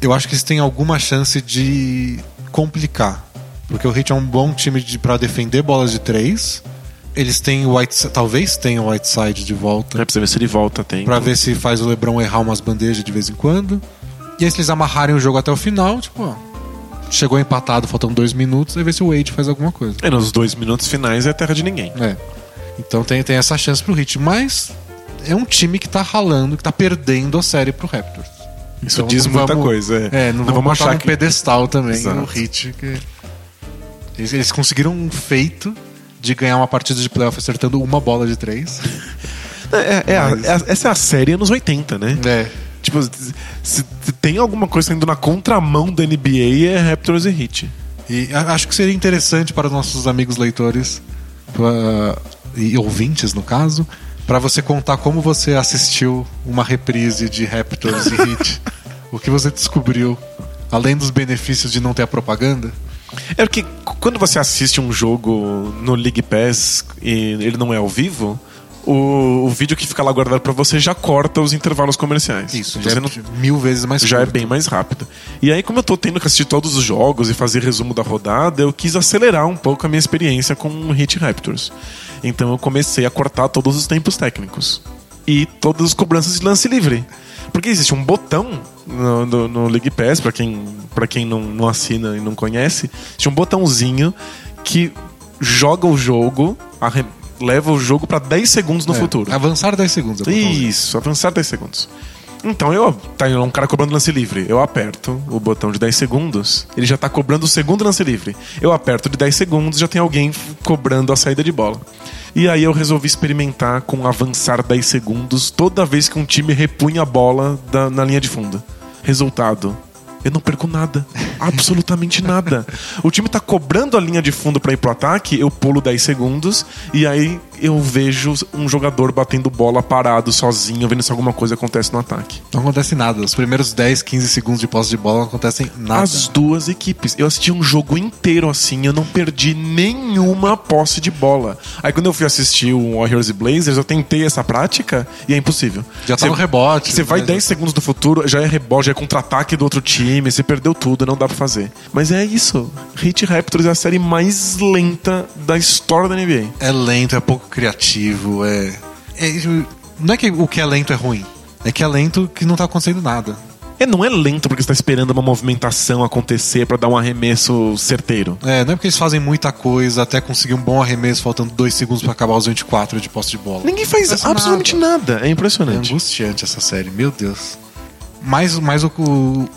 eu acho que eles têm alguma chance de complicar. Porque o Heat é um bom time de, pra defender bolas de três. Eles têm o White, talvez tenham o Whiteside de volta. É pra você ver se ele volta, tem. Pra ver se faz o LeBron errar umas bandejas de vez em quando. E aí, se eles amarrarem o jogo até o final, tipo, ó, chegou empatado, faltam dois minutos, aí ver se o Wade faz alguma coisa. É, nos dois minutos finais é terra de ninguém. É. Então tem, tem essa chance pro Heat. Mas é um time que tá ralando, que tá perdendo a série pro Raptors. Isso Então, diz não muita vamos- coisa. É, É, não, vamos achar achar um que. pedestal também Exato. no Heat. Que... Eles, eles conseguiram um feito de ganhar uma partida de playoff acertando uma bola de três. É, é a- Mas- é essa é a série anos 80, né? É. Tipo, se tem alguma coisa saindo na contramão da NBA é Raptors e Heat. E acho que seria interessante para os nossos amigos leitores pra, e ouvintes, no caso, para você contar como você assistiu uma reprise de Raptors e Heat. o que você descobriu, além dos benefícios de não ter a propaganda. É porque quando você assiste um jogo no League Pass e ele não é ao vivo, o, o vídeo que fica lá guardado para você já corta os intervalos comerciais. Isso, já é mil vezes mais Já é curto. é bem mais rápido. E aí, como eu tô tendo que assistir todos os jogos e fazer resumo da rodada, eu quis acelerar um pouco a minha experiência com o Hit Raptors. Então eu comecei a cortar todos os tempos técnicos. E todas as cobranças de lance livre. Porque existe um botão no, no, no League Pass, para quem, pra quem não, não assina e não conhece, existe um botãozinho que joga o jogo, leva o jogo para 10 segundos no é, futuro. Avançar 10 segundos. É Isso, avançar 10 segundos. Então, eu tá um cara cobrando lance livre. Eu aperto o botão de 10 segundos, ele já tá cobrando o segundo lance livre. Eu aperto de 10 segundos, já tem alguém cobrando a saída de bola. E aí eu resolvi experimentar com avançar 10 segundos toda vez que um time repunha a bola da, na linha de fundo. Resultado: eu não perco nada. Absolutamente nada. O time tá cobrando a linha de fundo para ir pro ataque, eu pulo 10 segundos e aí eu vejo um jogador batendo bola parado, sozinho, vendo se alguma coisa acontece no ataque. Não acontece nada. Os primeiros 10, 15 segundos de posse de bola não acontecem nada. As duas equipes. Eu assisti um jogo inteiro assim, eu não perdi nenhuma posse de bola. Aí quando eu fui assistir o Warriors e Blazers, eu tentei essa prática e é impossível. Já tá no rebote. Você vai 10 segundos do futuro, já é rebote, já é contra-ataque do outro time, você perdeu tudo, não dá pra fazer. Mas é isso. Hit Raptors é a série mais lenta da história da NBA. É lento, é pouco criativo, é... é. Não é que o que é lento é ruim. É que é lento que não tá acontecendo nada. É, não é lento porque você tá esperando uma movimentação acontecer para dar um arremesso certeiro. É, não é porque eles fazem muita coisa até conseguir um bom arremesso faltando dois segundos para acabar os 24 de posse de bola. Ninguém faz absolutamente nada. nada. É impressionante. É angustiante essa série, meu Deus. Mas, mas o,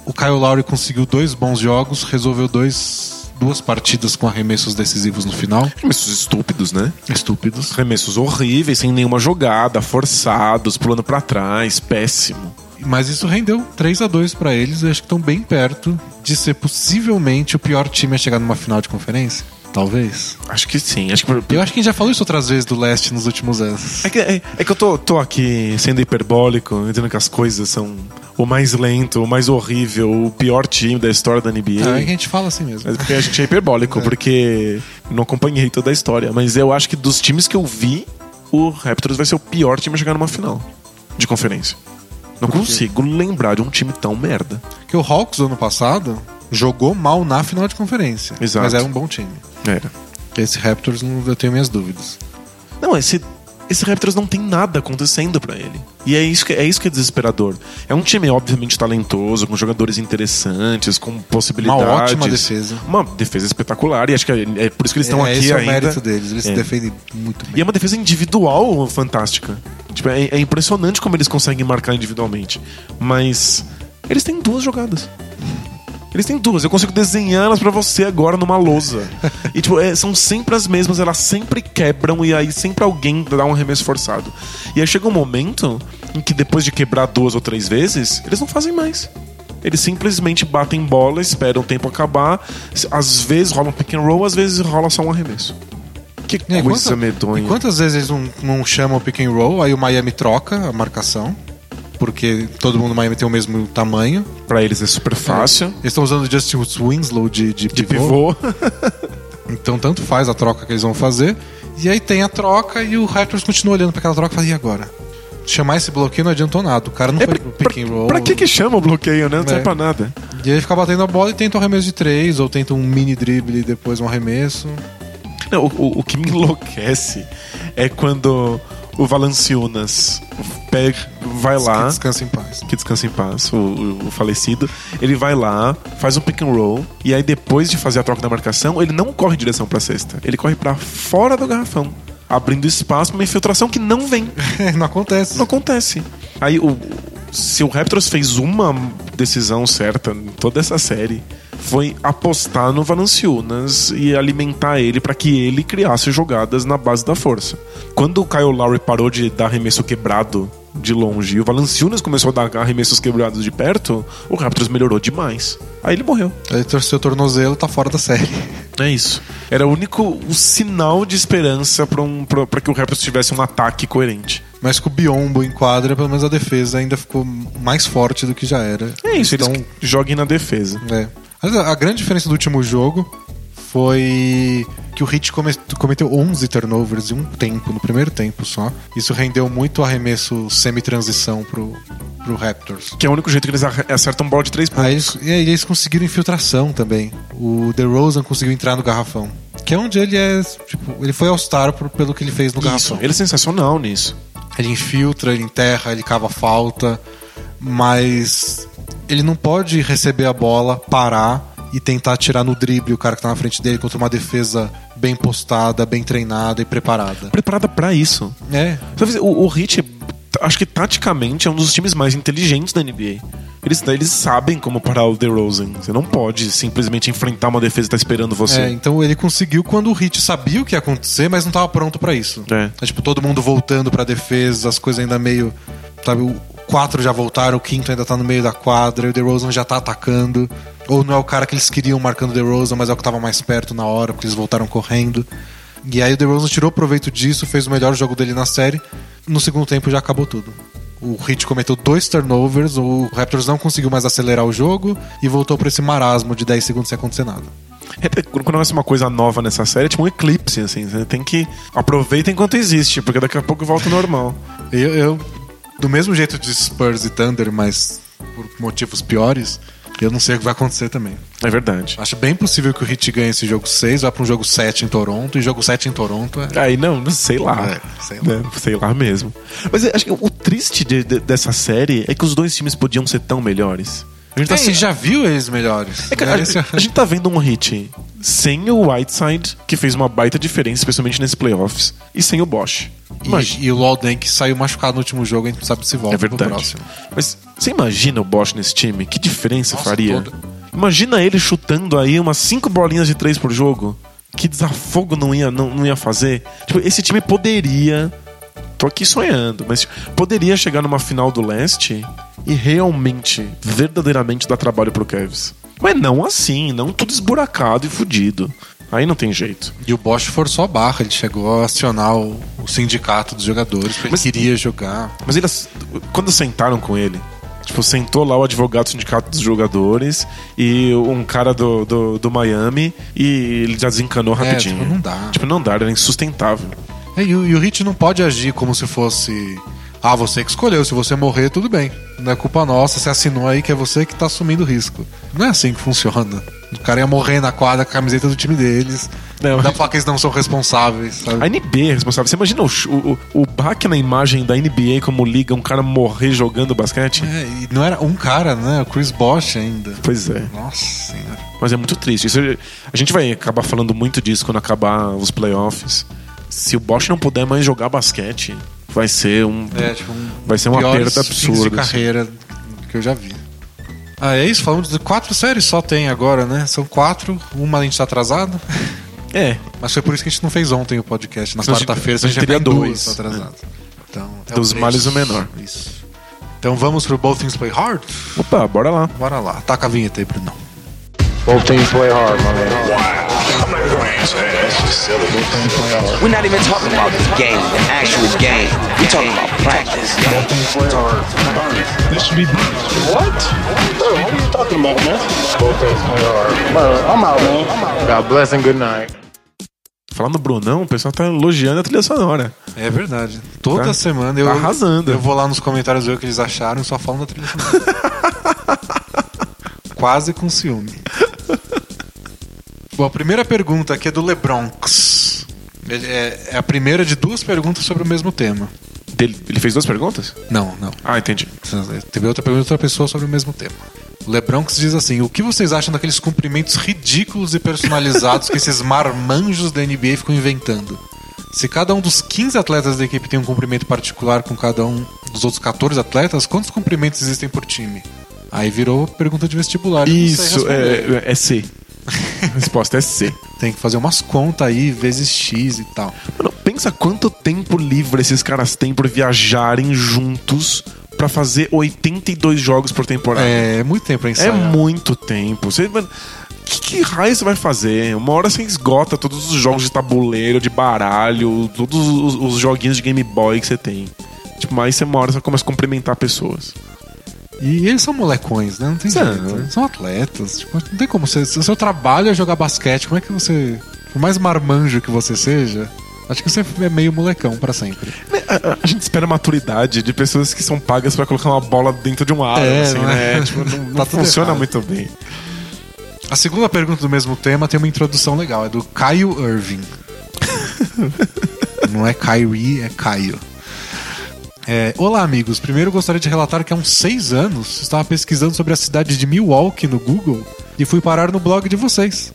o Kyle Lowry conseguiu dois bons jogos, resolveu dois, duas partidas com arremessos decisivos no final. Arremessos estúpidos, né? Estúpidos. Arremessos horríveis, sem nenhuma jogada, forçados, pulando para trás, péssimo. Mas isso rendeu 3 a 2 para eles e acho que estão bem perto de ser possivelmente o pior time a chegar numa final de conferência. Talvez. Acho que sim. Acho que... Eu acho que a gente já falou isso outras vezes do leste nos últimos anos. É que, é, é que eu tô, tô aqui sendo hiperbólico, dizendo que as coisas são o mais lento, o mais horrível, o pior time da história da NBA. É, é que a gente fala assim mesmo. É porque a gente é hiperbólico, é. porque não acompanhei toda a história. Mas eu acho que dos times que eu vi, o Raptors vai ser o pior time a chegar numa final de conferência. Não consigo lembrar de um time tão merda. Que o Hawks ano passado jogou mal na final de conferência. Exato. Mas era um bom time. Era. Esse Raptors, eu tenho minhas dúvidas. Não, esse, esse Raptors não tem nada acontecendo para ele. E é isso, que, é isso que é desesperador. É um time, obviamente, talentoso, com jogadores interessantes, com possibilidades. Uma ótima defesa. Uma defesa espetacular. E acho que é, é por isso que eles estão é, aqui esse ainda. É o mérito deles. Eles é. se defendem muito bem. E é uma defesa individual fantástica. Tipo, é, é impressionante como eles conseguem marcar individualmente. Mas eles têm duas jogadas. Eles têm duas, eu consigo desenhar elas para você agora numa lousa. e tipo, é, são sempre as mesmas, elas sempre quebram e aí sempre alguém dá um arremesso forçado. E aí chega um momento em que depois de quebrar duas ou três vezes, eles não fazem mais. Eles simplesmente batem bola, esperam o tempo acabar. Às vezes rola um pick and roll, às vezes rola só um arremesso. Que coisa quanta, medonha. E quantas vezes eles não, não chamam o pick and roll, aí o Miami troca a marcação? Porque todo mundo no Miami tem o mesmo tamanho. Para eles é super fácil. É. Eles estão usando Justin Winslow de, de, de pivô. pivô. então tanto faz a troca que eles vão fazer. E aí tem a troca e o Raptors continua olhando para aquela troca e fala, e agora? Chamar esse bloqueio não adiantou nada. O cara não é, foi pro pick and roll. Pra que que chama o bloqueio, né? Não é. serve pra nada. E aí fica batendo a bola e tenta um arremesso de três, ou tenta um mini drible e depois um arremesso. Não, o, o que me enlouquece é quando o Valanciunas pega, vai lá. Que descansa em paz. Que descansa em paz, o, o, falecido. Ele vai lá, faz um pick and roll, e aí depois de fazer a troca da marcação, ele não corre em direção pra cesta. Ele corre para fora do garrafão. Abrindo espaço pra uma infiltração que não vem. não acontece. Não acontece. Aí o, se o Raptors fez uma decisão certa em toda essa série, foi apostar no Valanciunas e alimentar ele para que ele criasse jogadas na base da força. Quando o Kyle Lowry parou de dar arremesso quebrado de longe e o Valanciunas começou a dar arremessos quebrados de perto, o Raptors melhorou demais. Aí ele morreu. Ele torceu o tornozelo, tá fora da série. É isso. Era o único o sinal de esperança para um, pra- pra que o Raptors tivesse um ataque coerente. Mas com o Biombo em quadra, pelo menos a defesa ainda ficou mais forte do que já era. É isso, eles Então, joguem na defesa. É. Mas a grande diferença do último jogo foi que o Heat come- cometeu 11 turnovers em um tempo, no primeiro tempo só. Isso rendeu muito arremesso semi-transição pro, pro Raptors. Que é o único jeito que eles acertam bola de três pontos. Aí eles, e aí eles conseguiram infiltração também. O DeRozan conseguiu entrar no garrafão. Que é onde ele é. Tipo, ele foi All-Star pelo que ele fez no Isso, garrafão. ele é sensacional nisso. Ele infiltra, ele enterra, ele cava falta, mas ele não pode receber a bola, parar e tentar tirar no drible o cara que tá na frente dele contra uma defesa bem postada, bem treinada e preparada. Preparada pra isso. É, O, o Heat, acho que taticamente é um dos times mais inteligentes da NBA. Eles, eles sabem como parar o DeRozan. Você não pode simplesmente enfrentar uma defesa que tá esperando você. é, então ele conseguiu quando o Heat sabia o que ia acontecer, mas não tava pronto pra isso. É. É, tipo, todo mundo voltando pra defesa, as coisas ainda meio. Sabe, o quatro já voltaram, o quinto ainda tá no meio da quadra, e o DeRozan já tá atacando. Ou não é o cara que eles queriam marcando o DeRozan, mas é o que tava mais perto na hora, porque eles voltaram correndo. E aí o DeRozan tirou proveito disso, fez o melhor jogo dele na série. No segundo tempo já acabou tudo. O Heat cometeu dois turnovers, o Raptors não conseguiu mais acelerar o jogo e voltou pra esse marasmo de 10 segundos sem acontecer nada. É, Quando começa uma coisa nova nessa série, é tipo um eclipse, assim. Você tem que. Aproveita enquanto existe, porque daqui a pouco volta ao normal. Eu, eu, do mesmo jeito de Spurs e Thunder, mas por motivos piores, eu não sei o que vai acontecer também. É verdade. Acho bem possível que o Heat ganhe esse jogo 6, vá pra um jogo 7 em Toronto, e jogo 7 em Toronto é. Aí não, não sei lá. É, sei lá. É, sei lá mesmo. Mas acho que o triste de- de- dessa série é que os dois times podiam ser tão melhores. A gente tá É, se- já viu eles melhores. É que né? a, Esse- a gente tá vendo um hit sem o Whiteside, que fez uma baita diferença, especialmente nesses playoffs, e sem o Bosch. Imagina. E, e o Walden que saiu machucado no último jogo, a gente não sabe se volta É verdade. pro próximo. Mas você imagina o Bosch nesse time? Que diferença Nossa, faria? toda. Imagina ele chutando aí umas cinco bolinhas de três por jogo. Que desafogo não ia, não, não ia fazer? Tipo, esse time poderia. Tô aqui sonhando, mas poderia chegar numa final do leste e realmente, verdadeiramente dar trabalho pro Cavs. Mas não assim, não tudo esburacado e fudido. Aí não tem jeito. E o Bosch forçou a barra, ele chegou a acionar o, o sindicato dos jogadores, porque Mas- ele queria jogar. Mas eles, quando sentaram com ele, tipo, sentou lá o advogado do sindicato dos jogadores e um cara do, do, do Miami e ele já desencanou rapidinho. tipo, não dá. Tipo, não dá, era insustentável. É, e, o, e o Hit não pode agir como se fosse. Ah, você que escolheu, se você morrer, tudo bem. Não é culpa nossa, você assinou aí que é você que tá assumindo o risco. Não é assim que funciona. O cara ia morrer na quadra com a camiseta do time deles. Não, Dá pra falar que eles não são responsáveis, sabe? A NBA é responsável. Você imagina o, o, o baque na imagem da NBA como liga um cara morrer jogando basquete? É, e não era um cara, né? O Chris Bosh ainda. Pois é. Nossa senhora. Mas é muito triste. Isso, a gente vai acabar falando muito disso quando acabar os playoffs. Se o Bosch não puder mais jogar basquete, vai ser um. É, tipo, um Vai ser uma perda fins de absurda, assim. carreira que eu já vi. Ah, é isso? Falamos de quatro séries só tem agora, né? São quatro, uma a gente tá atrasado. É, Mas foi por isso que a gente não fez ontem o podcast. Na Senão a gente- quarta-feira, a gente teria dois, dois atrasados. Então, é Dos três. males o menor. Isso. Então vamos pro Both Things Play Hard? opa, bora lá. Bora lá. Taca a vinheta aí, Bruno. Both teams play hard, my man. We're not even talking about the game, the actual game. We're talking about practice. This should be What? Bro, what are you talking about, man? Bro, I'm out, man. God bless and good night. Falando no Brunão, o pessoal tá elogiando a trilha sonora. É verdade. Toda Tá- semana eu, tá arrasando. eu vou lá nos comentários ver o que eles acharam e só falam da trilha sonora. Quase com ciúme. Bom, a primeira pergunta aqui é do Lebronx. É, é a primeira de duas perguntas sobre o mesmo tema. Ele, ele fez duas perguntas? Não, não. Ah, entendi. Teve outra pergunta de outra pessoa sobre o mesmo tema. O Lebronx diz assim: O que vocês acham daqueles cumprimentos ridículos e personalizados que esses marmanjos da NBA ficam inventando? Se cada um dos 15 atletas da equipe tem um cumprimento particular com cada um dos outros 14 atletas, quantos cumprimentos existem por time? Aí virou pergunta de vestibular. Isso, é, é C. A resposta é C. Tem que fazer umas contas aí, vezes X e tal. Mano, pensa quanto tempo livre esses caras têm por viajarem juntos pra fazer 82 jogos por temporada. É, muito tempo pra É muito tempo. Você, mano, que, que raio você vai fazer? Uma hora você esgota todos os jogos de tabuleiro, de baralho, todos os, os joguinhos de Game Boy que você tem. Tipo, mas você uma hora você começa a cumprimentar pessoas. E eles são molecões, né? Não tem São. jeito. Eles São atletas. Tipo, não tem como. Se o seu trabalho é jogar basquete, como é que você. Por mais marmanjo que você seja, acho que você é meio molecão pra sempre. A, a- a gente espera maturidade de pessoas que são pagas pra colocar uma bola dentro de um aro, É, assim, é? né? Tipo, não, não Tá funciona errado. muito bem. A segunda pergunta do mesmo tema tem uma introdução legal. É do Caio Irving. Não é Kyrie, é Caio. É, Olá, amigos. Primeiro gostaria de relatar que há uns seis anos estava pesquisando sobre a cidade de Milwaukee no Google e fui parar no blog de vocês.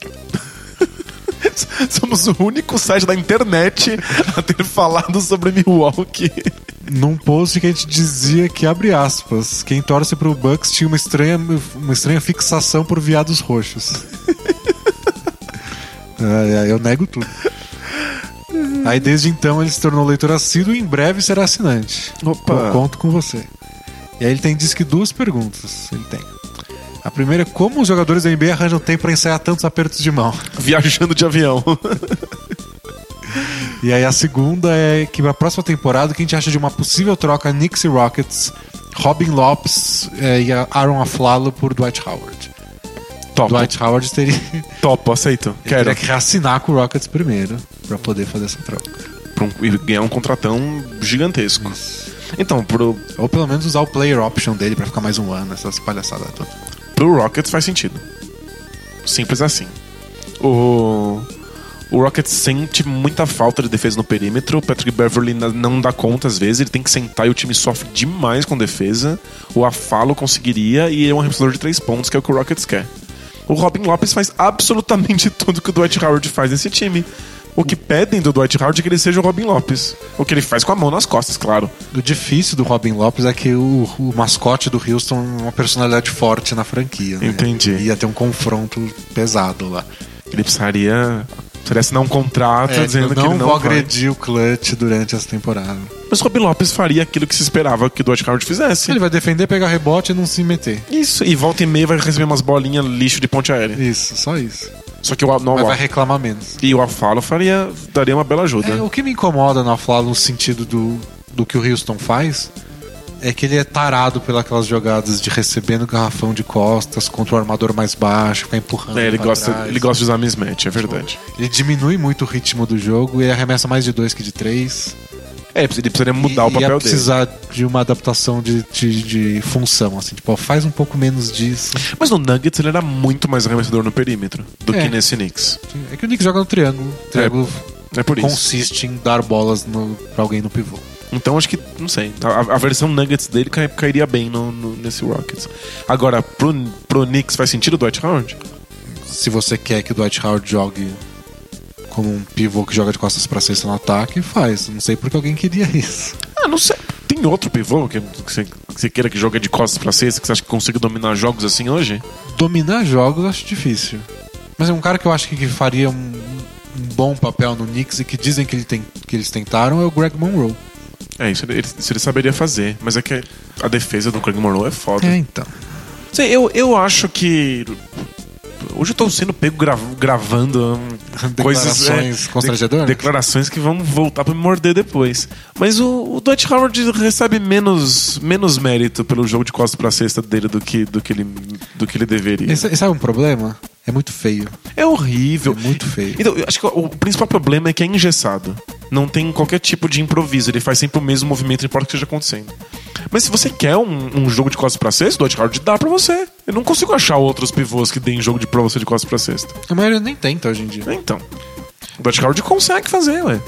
Somos o único site da internet a ter falado sobre Milwaukee. Num post que a gente dizia que, abre aspas, quem torce pro Bucks tinha uma estranha, uma estranha fixação por viados roxos. É, eu nego tudo. Aí desde então ele se tornou leitor assíduo e em breve será assinante. Opa. Eu conto com você. E aí ele tem diz que duas perguntas. Ele tem. A primeira é como os jogadores da NBA arranjam tempo para ensaiar tantos apertos de mão. Viajando de avião. E aí a segunda é que a próxima temporada, o que a gente acha de uma possível troca Knicks e Rockets, Robin Lopes eh, e Aaron Aflalo por Dwight Howard. Topo. Dwight Howard teria, Topo, aceito. teria Quero. que reassinar com o Rockets primeiro pra poder fazer essa troca. Um- e ganhar um contratão gigantesco. Então, pro, Ou pelo menos usar o player option dele pra ficar mais um ano, essas palhaçadas todas. pro Rockets faz sentido. Simples assim. O, o Rockets sente muita falta de defesa no perímetro. O Patrick Beverly não dá conta às vezes. Ele tem que sentar e o time sofre demais com defesa. O Afalo conseguiria e ele é um arremessador de três pontos, que é o que o Rockets quer. O Robin Lopes faz absolutamente tudo que o Dwight Howard faz nesse time. O que pedem do Dwight Howard é que ele seja o Robin Lopes. O que ele faz com a mão nas costas, claro. O difícil do Robin Lopes é que o, o mascote do Houston é uma personalidade forte na franquia. Né? Entendi. Ia ter um confronto pesado lá. Ele precisaria, precisaria assinar um contrato É, dizendo que ele não vou vai. agredir o clutch durante essa temporada. Mas Robin Lopes faria aquilo que se esperava que o Dwight Howard fizesse. Ele vai defender, pegar rebote e não se meter. Isso, e volta e meia vai receber umas bolinhas lixo de ponte aérea. Isso, só isso. Só que o, não, Mas o- vai reclamar menos. e o Afalo faria, daria uma bela ajuda. É, o que me incomoda no Aflalo no sentido do, do que o Houston faz é que ele é tarado pelas jogadas de receber no garrafão de costas contra o armador mais baixo, ficar empurrando. É, ele, gosta, trás. ele gosta de usar mismatch, é verdade. Ele diminui muito o ritmo do jogo e ele arremessa mais de dois que de três. É, ele precisaria mudar e, o papel ia dele. precisar de uma adaptação de, de, de função, assim, tipo, ó, faz um pouco menos disso. Mas no Nuggets ele era muito mais arremessador no perímetro do É. que nesse Knicks. É que o Nick joga no triângulo. O triângulo É por isso. consiste em dar bolas no, pra alguém no pivô. Então acho que, não sei, a, a versão Nuggets dele cai- cairia bem no, no- nesse Rockets. Agora, pro, pro Knicks faz sentido o Dwight Howard? Se você quer que o Dwight Howard jogue como um pivô que joga de costas pra cesta no ataque, faz. Não sei porque alguém queria isso. Ah, não sei. Tem outro pivô que, você, que queira que jogue de costas pra cesta, que você acha que consiga dominar jogos assim hoje? Dominar jogos eu acho difícil. Mas é um cara que eu acho que que faria um, um bom papel no Knicks e que dizem que, ele tem, que eles tentaram é o Greg Monroe. É, isso ele, isso ele saberia fazer. Mas é que a defesa do Craig Monroe é foda. É, então. Sei, eu, eu acho que. Hoje eu tô sendo pego gra- gravando hum, coisas. Declarações constrangedoras? declarações que vão voltar pra me morder depois. Mas o, o Dwight Howard recebe menos, menos mérito pelo jogo de costas pra cesta dele do que, do que, ele, do que ele deveria. Esse é um problema? É muito feio. É horrível. É muito feio. Então, eu acho que o principal problema é que é engessado. Não tem qualquer tipo de improviso. Ele faz sempre o mesmo movimento, não importa o que esteja acontecendo. Mas se você quer um, um jogo de costas pra cesta, o Dwight Howard dá pra você. Eu não consigo achar outros pivôs que deem jogo de pra você de costas pra cesta. A maioria nem tenta hoje em dia. Então, o Dwight Howard consegue fazer, ué.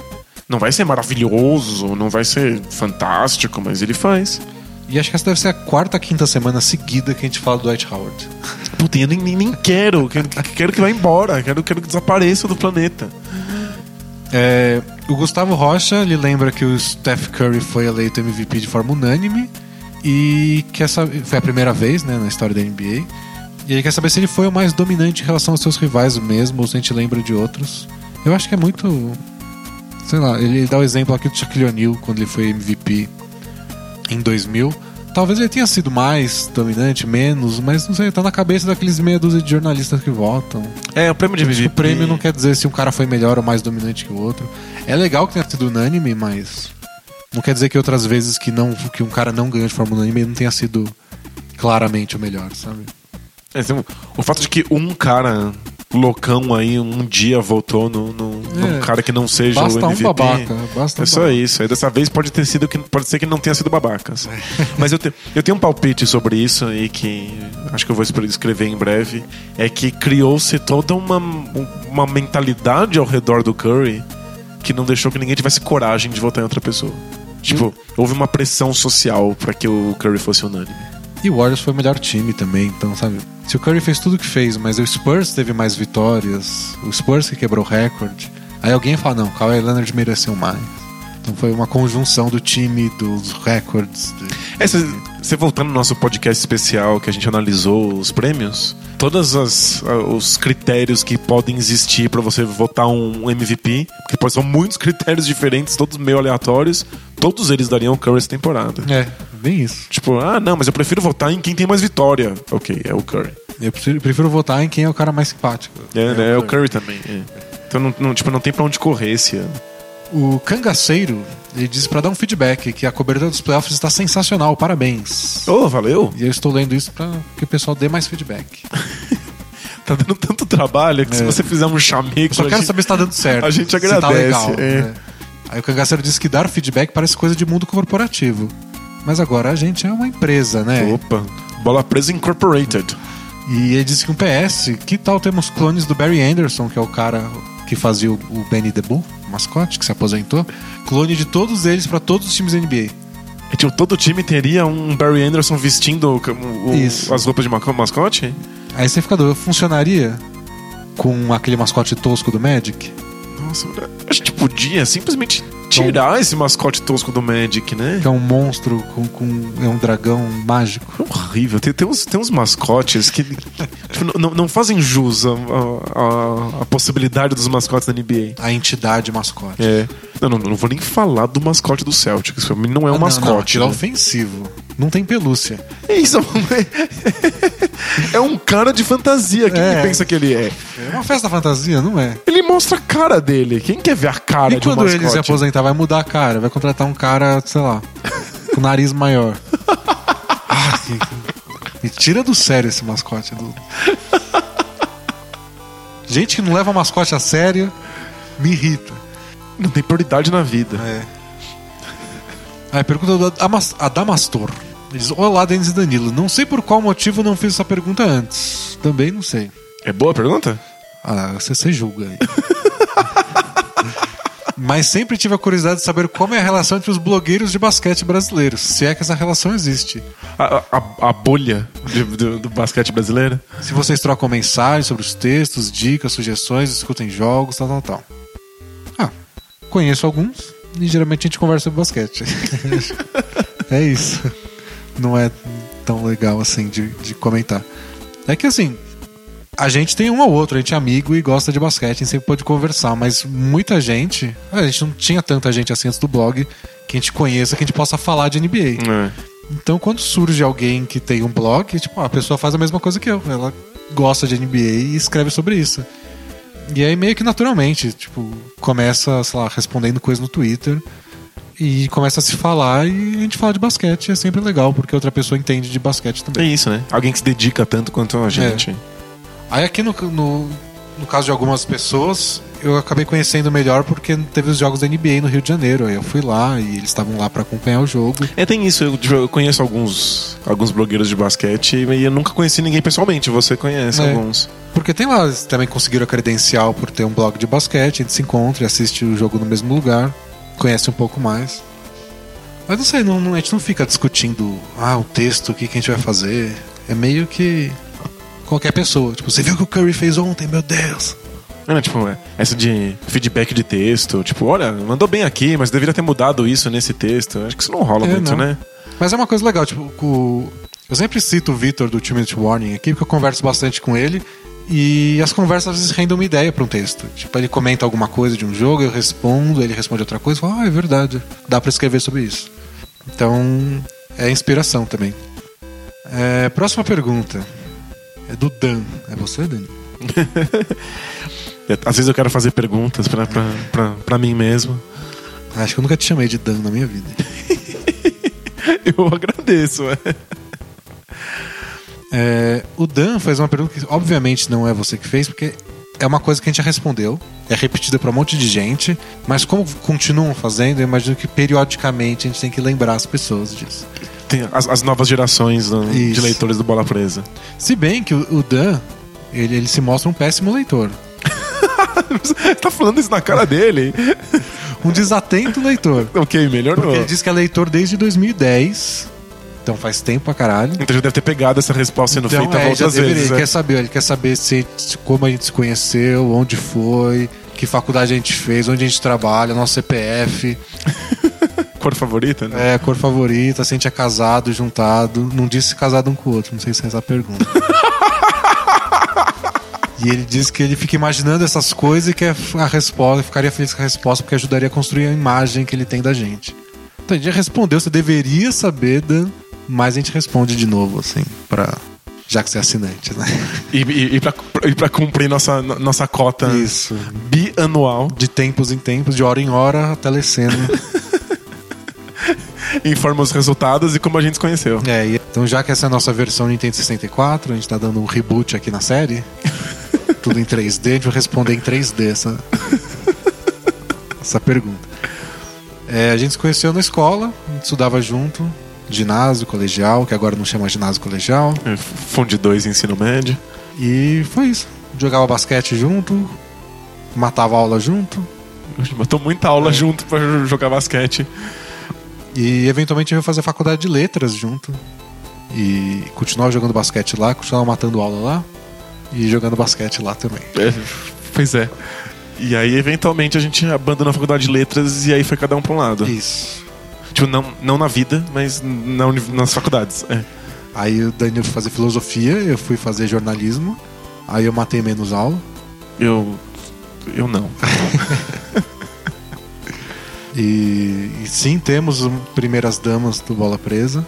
Não vai ser maravilhoso, não vai ser fantástico, mas ele faz. E acho que essa deve ser a quarta, quinta semana seguida que a gente fala do Dwight Howard. Puta, eu nem, nem, nem quero. Quero, quero que vá embora. Quero, quero que desapareça do planeta. É, o Gustavo Rocha ele lembra que o Steph Curry foi eleito MVP de forma unânime e que essa foi a primeira vez né, na história da NBA. E ele quer saber se ele foi o mais dominante em relação aos seus rivais mesmo, ou se a gente lembra de outros. Eu acho que é muito. sei lá, ele dá o exemplo aqui do Shaquille O'Neal quando ele foi MVP em 2000. Talvez ele tenha sido mais dominante, menos, mas não sei, tá na cabeça daqueles meia dúzia de jornalistas que votam. É, o prêmio de MVP. O prêmio não quer dizer se um cara foi melhor ou mais dominante que o outro. É legal que tenha sido unânime, mas não quer dizer que outras vezes que não que um cara não ganhou de forma unânime não tenha sido claramente o melhor, sabe? É, assim, o fato de que um cara loucão aí um dia votou no, no, num É. cara que não seja Basta o um MVP. babaca, basta um é só babaca. isso. Aí dessa vez pode ter sido que pode ser que não tenha sido babacas. Mas eu, te- eu tenho um palpite sobre isso e que acho que eu vou escre- escrever em breve. É que criou-se toda uma, uma mentalidade ao redor do Curry que não deixou que ninguém tivesse coragem de votar em outra pessoa. Tipo, houve uma pressão social pra que o Curry fosse unânime. E o Warriors foi o melhor time também, então, sabe? Se o Curry fez tudo o que fez, mas o Spurs teve mais vitórias, o Spurs que quebrou o recorde, aí alguém fala, não, o Kawhi Leonard mereceu mais. Então foi uma conjunção do time, dos recordes. de- É, você voltando no nosso podcast especial que a gente analisou os prêmios, todos as- os critérios que podem existir pra você votar um MVP, que pode são muitos critérios diferentes, todos meio aleatórios, todos eles dariam Curry essa temporada. É, bem isso. Tipo, ah, não, mas eu prefiro votar em quem tem mais vitória. Ok, é o Curry. Eu prefiro, prefiro votar em quem é o cara mais simpático. É, né, é o Curry também. é. Então não, não- tipo, não tem pra onde correr esse ano. O Cangaceiro, ele disse pra dar um feedback que a cobertura dos playoffs está sensacional, parabéns. Ô, valeu! E eu estou lendo isso pra que o pessoal dê mais feedback. Tá dando tanto trabalho que se É. você fizer um chamego. Só quero gente- saber se tá dando certo. a gente se agradece, Tá legal, é. né? Aí o Cangaceiro disse que dar feedback parece coisa de mundo corporativo. Mas agora a gente é uma empresa, né? Opa, Bola Presa Incorporated. E ele disse que um PS, que tal temos clones do Barry Anderson, que é o cara que fazia o, o Benny the Bull, mascote, que se aposentou. Clone de todos eles pra todos os times da NBA. E, tipo, todo time teria um Barry Anderson vestindo o- o- as roupas de mascote? Aí você fica doido, funcionaria com aquele mascote tosco do Magic? Nossa, a gente podia simplesmente tirar esse mascote tosco do Magic, né? Que é um monstro com, com é um dragão mágico. É horrível. Tem, tem, uns, tem uns mascotes que tipo, não- não, fazem jus à, à- à possibilidade dos mascotes da NBA. A entidade mascote. É. Não, não, não vou nem falar do mascote do Celtics. Pra mim não é um Ah, não, não, mascote. aquilo é né? ofensivo. Não tem pelúcia. É isso. É um cara de fantasia. Quem É. que pensa que ele é? É uma festa fantasia, não é? Ele mostra a cara dele. Quem quer ver a cara E de um quando mascote? ele se aposentar, vai mudar a cara, vai contratar um cara, sei lá, com nariz maior. Ah, Me tira do sério esse mascote. Do... Gente que não leva mascote a sério me irrita. Não tem prioridade na vida. É. Aí pergunta do Amas- Adamastor. Ele diz: Olá, Denis e Danilo. Não sei por qual motivo não fiz essa pergunta antes. Também não sei. É boa a pergunta? Ah, você, você julga aí. Mas sempre tive a curiosidade de saber como é a relação entre os blogueiros de basquete brasileiros, se é que essa relação existe. A, a- a bolha de- do, do basquete brasileiro? Se vocês trocam mensagens sobre os textos, dicas, sugestões, discutem jogos, tal, tal, tal. Conheço alguns e geralmente a gente conversa sobre basquete. é isso. Não é tão legal assim de, de comentar. É que assim, a gente tem um ou outro, a gente é amigo e gosta de basquete, a gente sempre pode conversar, mas muita gente, a gente não tinha tanta gente assim antes do blog que a gente conheça, que a gente possa falar de NBA. É. Então, quando surge alguém que tem um blog, tipo, a pessoa faz a mesma coisa que eu. Ela gosta de NBA e escreve sobre isso. E aí, meio que naturalmente, tipo, começa, sei lá, respondendo coisas no Twitter e começa a se falar e a gente fala de basquete. É sempre legal, porque outra pessoa entende de basquete É também. isso, né? Alguém que se dedica tanto quanto a gente. Aí, aqui no, no, no caso de algumas pessoas, eu acabei conhecendo melhor porque teve os jogos da NBA no Rio de Janeiro. Aí eu fui lá e eles estavam lá pra acompanhar o jogo. É, tem isso. Eu, eu conheço alguns, alguns blogueiros de basquete e eu nunca conheci ninguém pessoalmente. Você conhece É. alguns. Porque tem lá, eles também conseguiram a credencial por ter um blog de basquete, a gente se encontra e assiste o jogo no mesmo lugar, conhece um pouco mais. Mas não sei, não, não- a gente não fica discutindo, ah, o texto, o que, que a gente vai fazer. É meio que qualquer pessoa. Tipo, você viu o que o Curry fez ontem, meu Deus. Né, tipo, é, essa de feedback de texto. Tipo, olha, mandou bem aqui, mas deveria ter mudado isso nesse texto. Acho que isso não rola É, muito, não. né? Mas é uma coisa legal, tipo, o- eu sempre cito o Vitor do Two Minute Warning aqui, porque eu converso bastante com ele. E as conversas às vezes rendem uma ideia para um texto. Tipo, ele comenta alguma coisa de um jogo, eu respondo, ele responde outra coisa, ah, é verdade, dá para escrever sobre isso. Então, é inspiração também. É, próxima pergunta. É do Dan. É você, Dan? Às vezes eu quero fazer perguntas pra, pra, pra, pra mim mesmo. Acho que eu nunca te chamei de Dan na minha vida. Eu agradeço. é. É, o Dan fez uma pergunta que obviamente não é você que fez, porque é uma coisa que a gente já respondeu, é repetida para um monte de gente, mas como continuam fazendo, eu imagino que periodicamente a gente tem que lembrar as pessoas disso. Tem as, as novas gerações né, de leitores do Bola Presa. Se bem que o, o Dan, ele, ele se mostra um péssimo leitor. Você tá falando isso na cara dele? Um desatento leitor. ok, melhorou. Porque ele diz que é leitor desde 2010. Então faz tempo pra caralho. Então já deve ter pegado essa resposta sendo Então, feita é, outras vezes. Ele é. quer saber, ele quer saber se, como a gente se conheceu, onde foi, que faculdade a gente fez, onde a gente trabalha, nosso CPF, Cor favorita, né? é, cor favorita, se a gente é casado, juntado. Não disse casado um com o outro, não sei se é essa a pergunta. E ele diz que ele fica imaginando essas coisas e que a resposta, ficaria feliz com a resposta porque ajudaria a construir a imagem que ele tem da gente. Então gente já respondeu, você deveria saber, Dan, mas a gente responde de novo, assim, pra. Já que você é assinante, né? E, e, e, pra, pra cumprir nossa, no- nossa cota Isso. bianual, De tempos em tempos, de hora em hora, a telecena. informa os resultados e como a gente se conheceu. é, então já que essa é a nossa versão Nintendo 64, a gente tá dando um reboot aqui na série. tudo em 3D, a gente vai responder em 3D essa, essa pergunta. É, a gente se conheceu na escola, a gente estudava junto, ginásio, colegial, que agora não chama ginásio colegial. É, Funde 2 ensino médio. E foi isso. Jogava basquete junto, matava aula junto. Botou muita aula É. junto pra jogar basquete. E eventualmente eu ia fazer faculdade de letras junto. E continuava jogando basquete lá, continuava matando aula lá. E jogando basquete lá também. É, pois é. E aí, eventualmente, a gente abandonou a faculdade de letras e aí foi cada um pra um lado. Isso. Tipo, não, não na vida, mas na nas faculdades. É. Aí o Daniel foi fazer filosofia, eu fui fazer jornalismo. Aí eu matei menos aula. Eu. Eu não. E, e sim, temos primeiras damas do Bola Presa.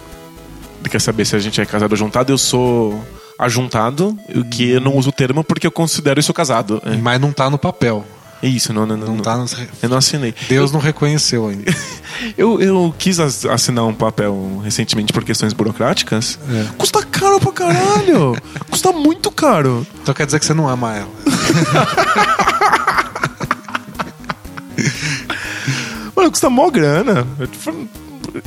Quer saber se a gente é casado ou juntado? Eu sou ajuntado, o que eu não uso o termo porque eu considero isso casado. É, Mas não tá no papel. É isso, não, não, Não não, tá nos... Eu não assinei. Deus não reconheceu ainda. Eu, eu quis as- assinar um papel recentemente por questões burocráticas. É. Custa caro pra caralho! Custa muito caro! Então quer dizer que você não ama ela. Mano, custa mó grana.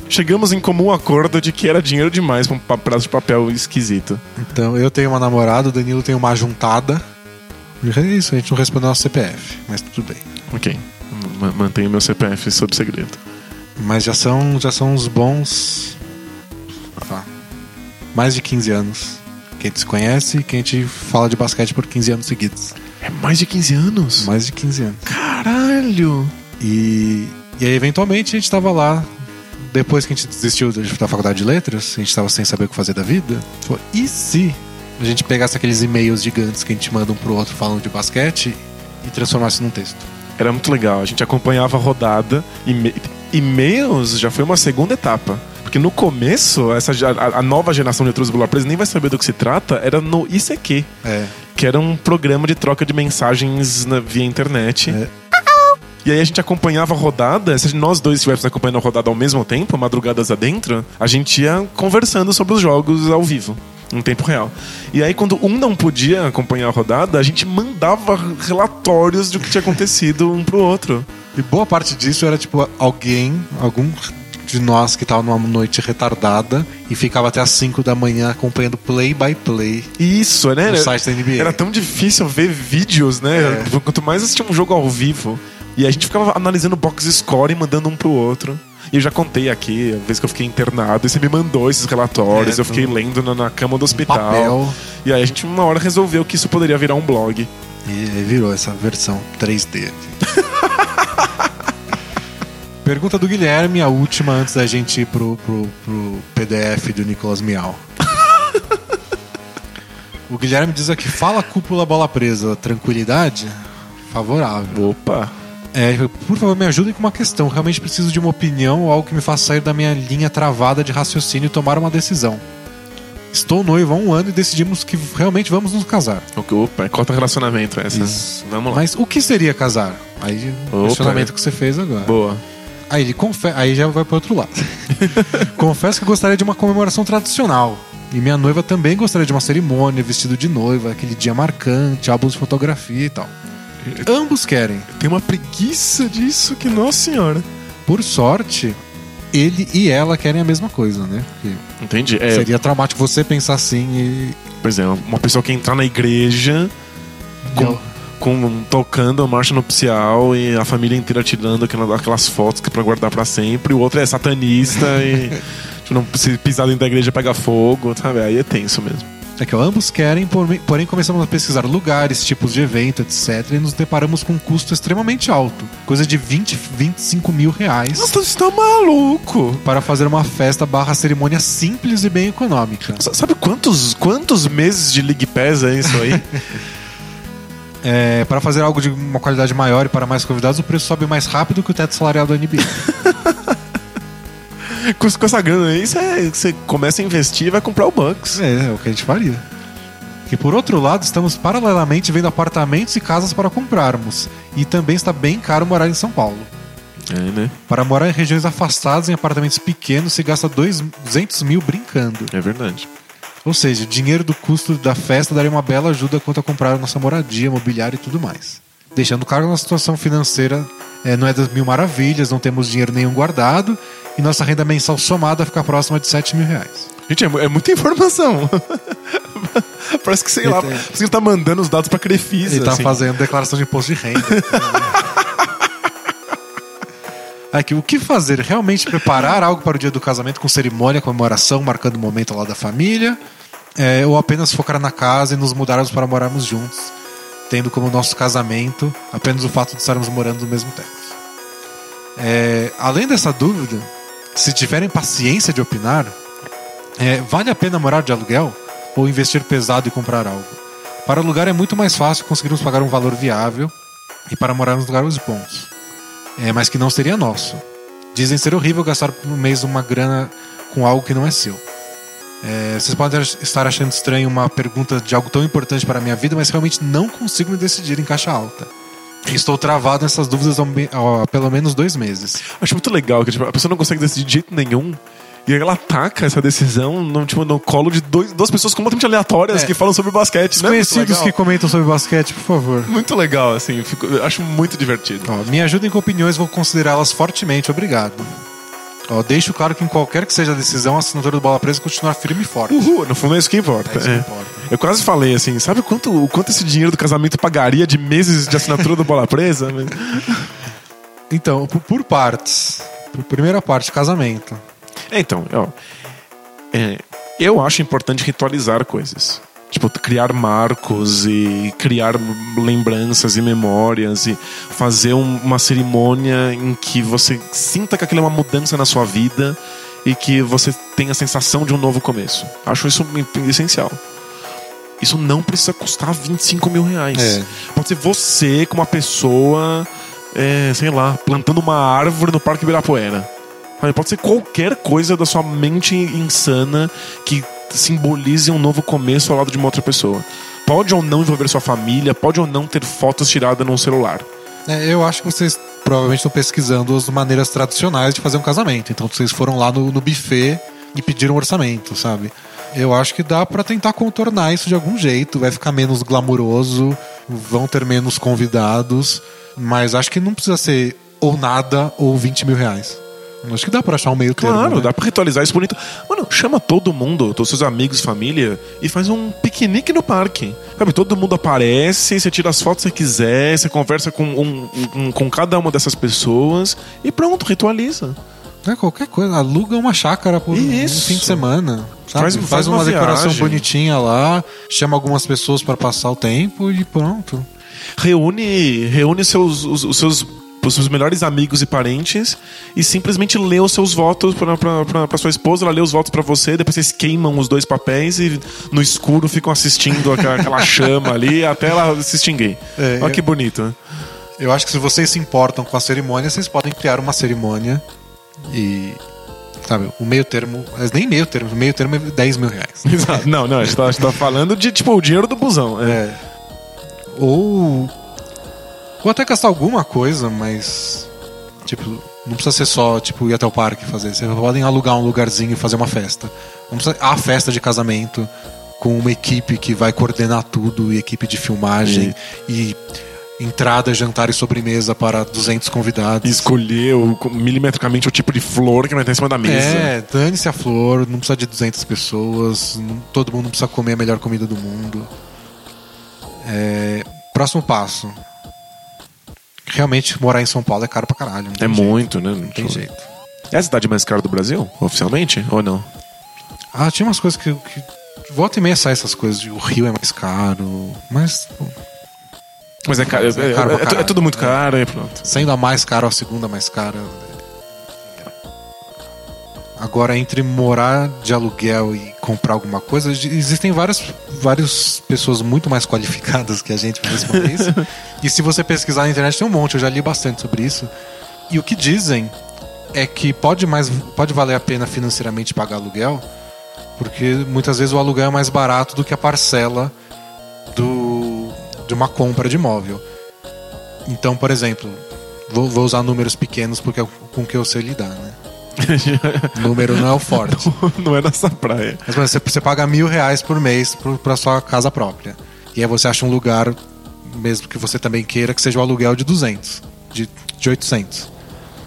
Chegamos em comum acordo de que era dinheiro demais pra um pedaço de papel esquisito. Então eu tenho uma namorada, o Danilo tem uma juntada. É isso, a gente não respondeu nosso CPF, mas tudo bem. Ok. Ma- Mantenho meu CPF sob segredo. Mas já são, já são uns bons. ah, mais de 15 anos que a gente se conhece e que a gente fala de basquete por 15 anos seguidos. É mais de 15 anos? Mais de 15 anos. Caralho! E, e aí, eventualmente, a gente tava lá. Depois que a gente desistiu da da faculdade de letras, a gente tava sem saber o que fazer da vida. Falou, e se a gente pegasse aqueles e-mails gigantes que a gente manda um pro outro falando de basquete e transformasse num texto? Era muito legal. A gente acompanhava a rodada. E e-mails já foi uma segunda etapa. Porque no começo, essa, a, a nova geração de do Bola Presa nem vai saber do que se trata. Era no ICQ. É. que era um programa de troca de mensagens na- via internet. É. E aí a gente acompanhava a rodada, se nós dois estivéssemos acompanhando a rodada ao mesmo tempo, madrugadas adentro, a gente ia conversando sobre os jogos ao vivo. Em tempo real. E aí, quando um não podia acompanhar a rodada, a gente mandava relatórios do que tinha acontecido um pro outro. E boa parte disso era tipo alguém, algum de nós que tava numa noite retardada e ficava até as 5 da manhã acompanhando play by play. Isso, né? No Era- site da NBA. Era tão difícil ver vídeos, né? É. Quanto mais assistia um jogo ao vivo. E a gente ficava analisando box score e mandando um pro outro. E eu já contei aqui, a vez que eu fiquei internado, e você me mandou esses relatórios, É, eu fiquei um- lendo na, na cama do hospital. E aí a gente, uma hora, resolveu que isso poderia virar um blog. E virou essa versão 3D. aqui. Pergunta do Guilherme, a última antes da gente ir pro, pro, pro PDF do Nicolas Miau. O Guilherme diz aqui: fala cúpula bola presa, tranquilidade? Favorável. Opa. É, por favor, me ajudem com uma questão. Realmente preciso de uma opinião ou algo que me faça sair da minha linha travada de raciocínio e tomar uma decisão. Estou noivo há um ano e decidimos que realmente vamos nos casar. Opa, é corta relacionamento essa. Isso. Vamos lá. Mas o que seria casar? Aí o Opa. questionamento que você fez agora. Boa. Aí ele confe... aí já vai para outro lado. Confesso que gostaria de uma comemoração tradicional. E minha noiva também gostaria de uma cerimônia, vestido de noiva, aquele dia marcante, álbuns de fotografia e tal. Ambos querem. Tem uma preguiça disso que, nossa senhora. Por sorte, ele e ela querem a mesma coisa, né? Porque Entendi. É, seria traumático você pensar assim e. Pois é, uma pessoa que entrar na igreja com, com- tocando a marcha nupcial e a família inteira tirando aquela- aquelas fotos que é pra guardar pra sempre. O outro é satanista e tipo, não, se pisar dentro da igreja pega fogo, sabe? Aí é tenso mesmo. É que ó, ambos querem, porém, começamos a pesquisar lugares, tipos de evento, etc. E nos deparamos com um custo extremamente alto coisa de 20, 25 mil reais. Nossa, você tá maluco! para fazer uma festa barra cerimônia simples e bem econômica. Sabe quantos, quantos meses de League Pass é isso aí? É, para fazer algo de uma qualidade maior e para mais convidados, o preço sobe mais rápido que o teto salarial da NBA. com, com essa grana aí, você, você começa a investir e vai comprar o Bucks. é, é o que a gente faria. E por outro lado, estamos paralelamente vendo apartamentos e casas para comprarmos. E também está bem caro morar em São Paulo. É, né? Para morar em regiões afastadas, em apartamentos pequenos, se gasta dois- 200 mil brincando. É verdade. Ou seja, o dinheiro do custo da festa daria uma bela ajuda quanto a comprar a nossa moradia, mobiliário e tudo mais. Deixando claro que nossa situação financeira eh, não é das mil maravilhas, não temos dinheiro nenhum guardado e nossa renda mensal somada fica próxima de 7 mil reais. Gente, é, é muita informação. Parece que, sei lá, Ele tem- parece que ele tá mandando os dados pra Crefisa. Ele tá assim. fazendo declaração de imposto de renda. Aqui, o que fazer? Realmente preparar algo para o dia do casamento com cerimônia, comemoração, marcando o momento lado da família? É, ou apenas focar na casa e nos mudarmos para morarmos juntos, tendo como nosso casamento apenas o fato de estarmos morando no mesmo teto? É, além dessa dúvida, se tiverem paciência de opinar, é, vale a pena morar de aluguel ou investir pesado e comprar algo? Para alugar é muito mais fácil conseguirmos pagar um valor viável e para morar nos lugares bons. É, mas que não seria nosso. Dizem ser horrível gastar por mês uma grana com algo que não é seu. É, vocês podem estar achando estranho uma pergunta de algo tão importante para a minha vida, mas realmente não consigo me decidir em caixa alta. E Estou travado nessas dúvidas há, pelo menos dois meses. Acho muito legal que tipo, a pessoa não consegue decidir de jeito nenhum. E aí ela ataca essa decisão no, tipo, no colo de dois, duas pessoas completamente aleatórias É. que falam sobre basquete. Né? Desconhecidos que comentam sobre basquete, por favor. Muito legal, assim. fico- eu acho muito divertido. Ó, me ajudem com opiniões, vou considerá-las fortemente, obrigado. Ó, deixo claro que em qualquer que seja a decisão, a assinatura do Bola Presa continuar firme e forte. Uhul, no fundo é isso que importa. É isso que é. importa. Eu quase falei assim, sabe quanto, o quanto esse dinheiro do casamento pagaria de meses de assinatura do Bola Presa? Então, por, por partes. Por primeira parte, casamento. É, então, ó, é, eu acho importante ritualizar coisas. Tipo, criar marcos e criar lembranças e memórias e fazer um- uma cerimônia em que você sinta que aquilo é uma mudança na sua vida e que você tenha a sensação de um novo começo. Acho isso essencial. Isso não precisa custar 25 mil reais. É. Pode ser você com uma pessoa, é, sei lá, plantando uma árvore no Parque Ibirapuera. Pode ser qualquer coisa da sua mente insana que simbolize um novo começo ao lado de uma outra pessoa. Pode ou não envolver sua família, pode ou não ter fotos tiradas num celular. É, eu acho que vocês provavelmente estão pesquisando as maneiras tradicionais de fazer um casamento. Então vocês foram lá no, no buffet e pediram um orçamento, sabe? Eu acho que dá pra tentar contornar isso de algum jeito. Vai ficar menos glamuroso, vão ter menos convidados, mas acho que não precisa ser ou nada ou 20 mil reais. Acho que dá pra achar um meio termo. Claro, né? dá pra ritualizar isso bonito. Mano, chama todo mundo, todos seus amigos, família, e faz um piquenique no parque. Sabe, todo mundo aparece, você tira as fotos que você quiser, você conversa com, um- um- com cada uma dessas pessoas e pronto, ritualiza. É, qualquer coisa. Aluga uma chácara por um Isso. fim de semana. Faz- Faz, faz uma, uma decoração bonitinha lá, chama algumas pessoas pra passar o tempo e pronto. Reúne, reúne seus, os, os seus pros seus melhores amigos e parentes e simplesmente lê os seus votos pra sua esposa, ela lê os votos pra você, depois vocês queimam os dois papéis e no escuro ficam assistindo aquela, aquela chama ali até ela se extinguir. É, Olha que bonito, né? Eu acho que se vocês se importam com a cerimônia, vocês podem criar uma cerimônia e. Sabe, o meio termo. Mas nem meio termo, meio termo é 10 mil reais. Exato. Não, não, a gente, tá, a gente tá falando de, tipo, o dinheiro do busão. É. É. Ou. Ou até gastar alguma coisa, mas. Tipo, não precisa ser só, tipo, ir até o parque e fazer. Vocês podem alugar um lugarzinho e fazer uma festa. Não precisa. A festa de casamento com uma equipe que vai coordenar tudo e equipe de filmagem e, entrada, jantar e sobremesa para 200 convidados. Escolher o- milimetricamente o tipo de flor que vai estar em cima da mesa. É, dane-se a flor, não precisa de 200 pessoas, não- todo mundo precisa comer a melhor comida do mundo. É, próximo passo. Realmente morar em São Paulo é caro pra caralho. É jeito, muito, né? Não tem jeito. É a cidade mais cara do Brasil, oficialmente? Ou não? Ah, tinha umas coisas que. que volta e meia sai essas coisas de o Rio é mais caro, mas Mas é caro. É, É caro é- é- é caralho. tudo muito caro e pronto. sendo a mais cara ou a segunda mais cara. Agora, entre morar de aluguel e comprar alguma coisa, existem várias, várias pessoas muito mais qualificadas que a gente para responder isso. e se você pesquisar na internet, tem um monte, eu já li bastante sobre isso. E o que dizem é que pode, mais, pode valer a pena financeiramente pagar aluguel, porque muitas vezes o aluguel é mais barato do que a parcela do, de uma compra de imóvel. Então, por exemplo, vou, vou usar números pequenos porque é com que eu sei lidar, né? Número não é o forte. não é nessa praia. Mas você, você paga mil reais por mês pra sua casa própria. E aí você acha um lugar, mesmo que você também queira, que seja o aluguel de 200, de, de 800.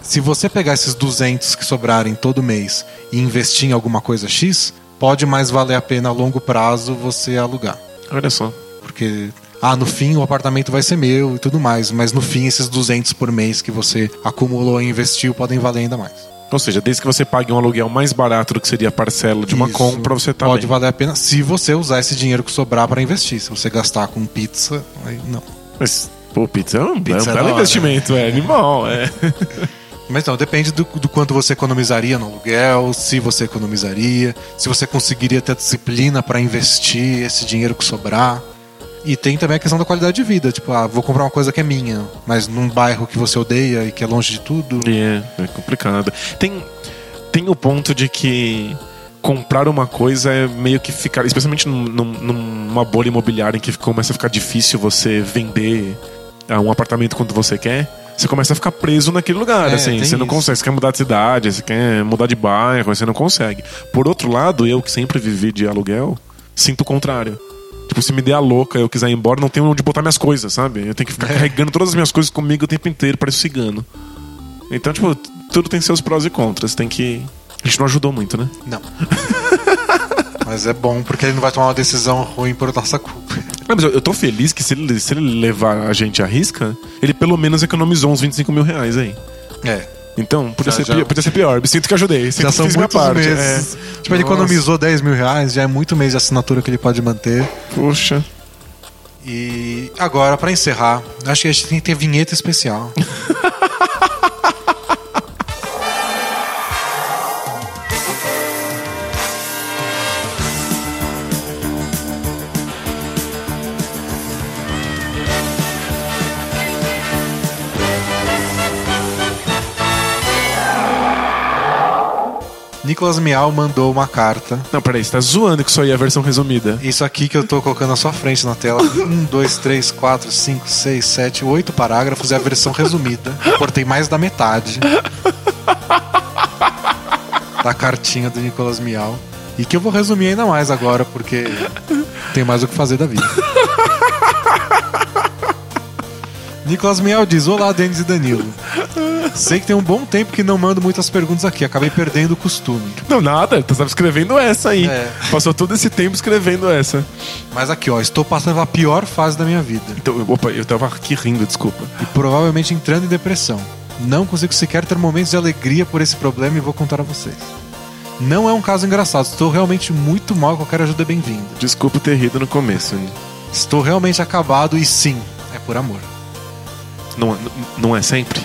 Se você pegar esses 200 que sobrarem todo mês e investir em alguma coisa X, pode mais valer a pena a longo prazo você alugar. Olha só. Porque, ah, no fim o apartamento vai ser meu e tudo mais, mas no fim esses 200 por mês que você acumulou e investiu podem valer ainda mais. Ou seja, desde que você pague um aluguel mais barato do que seria a parcela de uma Isso compra, você tá Pode bem. valer a pena se você usar esse dinheiro que sobrar para investir. Se você gastar com pizza, aí não. Mas, pô, pizza é um, Pizza é um é da belo investimento, é animal, é. Mas não, depende do, do quanto você economizaria no aluguel, se você economizaria, se você conseguiria ter disciplina para investir esse dinheiro que sobrar. E tem também a questão da qualidade de vida. Tipo, ah, vou comprar uma coisa que é minha, mas num bairro que você odeia e que é longe de tudo. É, é complicado. Tem, tem o ponto de que comprar uma coisa é meio que ficar, especialmente num- num- numa bolha imobiliária em que começa a ficar difícil você vender um apartamento quando você quer. Você começa a ficar preso naquele lugar, É, assim. Você não isso. consegue. Você quer mudar de cidade, você quer mudar de bairro, você não consegue. Por outro lado, eu que sempre vivi de aluguel, sinto o contrário. Tipo, se me der a louca e eu quiser ir embora, não tenho onde botar minhas coisas, sabe? Eu tenho que ficar É. carregando todas as minhas coisas comigo o tempo inteiro, parece cigano. Então, tipo, tudo tem seus prós e contras. Tem que. A gente não ajudou muito, né? Não. mas é bom porque ele não vai tomar uma decisão ruim por nossa culpa. Não, mas eu, eu tô feliz que se ele, se ele levar a gente à risca, ele pelo menos economizou uns 25 mil reais aí. É. Então, podia, Já- ser, já- pior, podia ser pior. Me sinto que ajudei. Sinto Já que são fiz minha muitos parte. meses. É. Tipo, ele Nossa. economizou 10 mil reais, já é muito mês de assinatura que ele pode manter. Poxa. E agora, pra encerrar, acho que a gente tem que ter vinheta especial. Nicolas Miau mandou uma carta. Não, peraí, você tá zoando que isso aí é a versão resumida. Isso aqui que eu tô colocando na sua frente na tela. Um, dois, três, quatro, cinco, seis, sete, oito parágrafos é a versão resumida. Cortei mais da metade da cartinha do Nicolas Miau. E que eu vou resumir ainda mais agora, porque tem mais o que fazer da vida. Nicolas Miau diz: Olá, Denis e Danilo. Sei que tem um bom tempo que não mando muitas perguntas aqui, acabei perdendo o costume. Não, nada. Tu estava escrevendo essa aí. É. Passou todo esse tempo escrevendo essa. Mas aqui, ó, estou passando pela pior fase da minha vida. Então, opa, eu tava aqui rindo, desculpa. e provavelmente entrando em depressão. Não consigo sequer ter momentos de alegria por esse problema e vou contar a vocês. Não é um caso engraçado, estou realmente muito mal, qualquer ajuda é bem-vinda. Desculpa ter rido no começo. Estou realmente acabado e sim, é por amor. Não, não é sempre?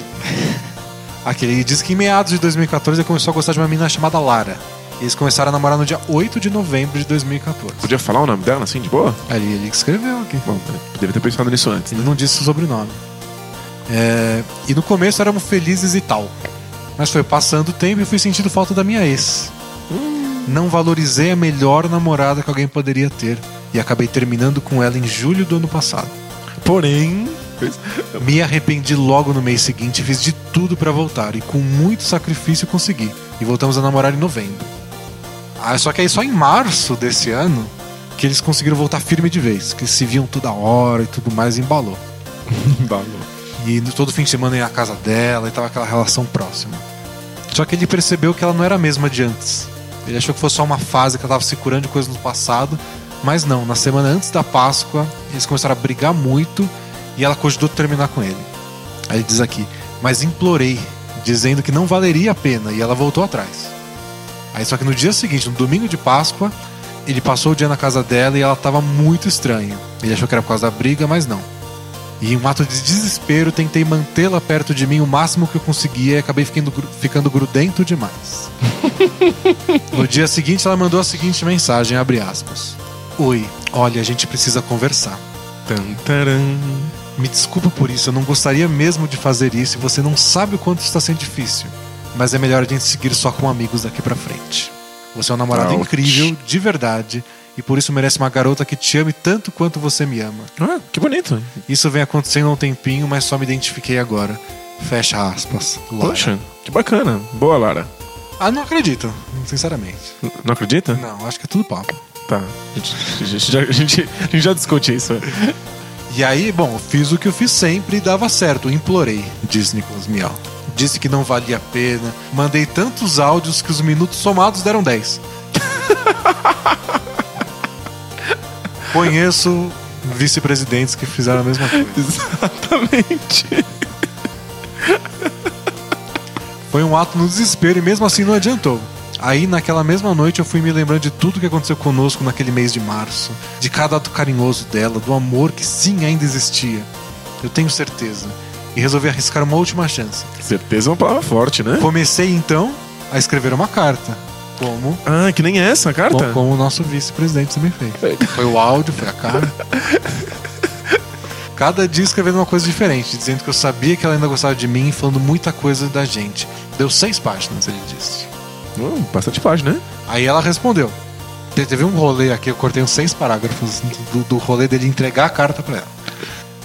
Aquele ele diz que em meados de 2014 ele começou a gostar de uma menina chamada Lara. E eles começaram a namorar no dia 8 de novembro de 2014. Podia falar o nome dela assim, de boa? Aí ele, ele escreveu aqui. Bom, eu devia ter pensado nisso antes. Ele não disse o sobrenome. É, e no começo éramos felizes e tal. Mas foi passando o tempo e fui sentindo falta da minha ex. Não valorizei a melhor namorada que alguém poderia ter. E acabei terminando com ela em julho do ano passado. Porém. Me arrependi logo no mês seguinte e fiz de tudo pra voltar. E com muito sacrifício consegui. E voltamos a namorar em novembro. Ah, só que aí só em março desse ano que eles conseguiram voltar firme de vez. Que eles se viam toda hora e tudo mais e embalou. E no- todo fim de semana ia à casa dela e tava aquela relação próxima. Só que ele percebeu que ela não era a mesma de antes. Ele achou que fosse só uma fase que ela tava se curando de coisas no passado. Mas não, na semana antes da Páscoa, eles começaram a brigar muito e ela cogitou terminar com ele. Aí ele diz aqui, mas implorei, dizendo que não valeria a pena, e ela voltou atrás. Aí só que no dia seguinte, no domingo de Páscoa, ele passou o dia na casa dela e ela tava muito estranha. Ele achou que era por causa da briga, mas não. E em um ato de desespero, tentei mantê-la perto de mim o máximo que eu conseguia e acabei ficando, ficando grudento demais. no dia seguinte, ela mandou a seguinte mensagem, abre aspas. Oi, olha, a gente precisa conversar. Tan, taran. Me desculpa por isso, eu não gostaria mesmo de fazer isso e você não sabe o quanto está sendo difícil. Mas é melhor a gente seguir só com amigos daqui pra frente. Você é um namorado Ouch. incrível, de verdade, e por isso merece uma garota que te ame tanto quanto você me ama. Ah, que bonito. Isso vem acontecendo há um tempinho, mas só me identifiquei agora. Fecha aspas. Laura. Poxa, que bacana. Boa, Lara. Ah, não acredito, sinceramente. N- Não acredita? Não, acho que é tudo papo. Tá. A gente, a gente já, a gente- a gente já discute isso. E aí, bom, fiz o que eu fiz sempre e dava certo, implorei, diz Nicolas Miau. Disse que não valia a pena. Mandei tantos áudios que os minutos somados deram 10. Conheço vice-presidentes que fizeram a mesma coisa. Exatamente. Foi um ato no desespero e mesmo assim não adiantou. Aí, naquela mesma noite, eu fui me lembrando de tudo que aconteceu conosco naquele mês de março, de cada ato carinhoso dela, do amor que sim ainda existia. Eu tenho certeza. E resolvi arriscar uma última chance. Certeza é uma palavra forte, né? Comecei então a escrever uma carta. Como, Ah, que nem essa a carta? como, como o nosso vice-presidente também fez. Foi o áudio, foi a carta. Cada dia escrevendo uma coisa diferente, dizendo que eu sabia que ela ainda gostava de mim e falando muita coisa da gente. Deu seis páginas, ele disse. Hum, bastante página, né? Aí ela respondeu. Te- Teve um rolê aqui, eu cortei uns seis parágrafos do, do rolê dele entregar a carta pra ela.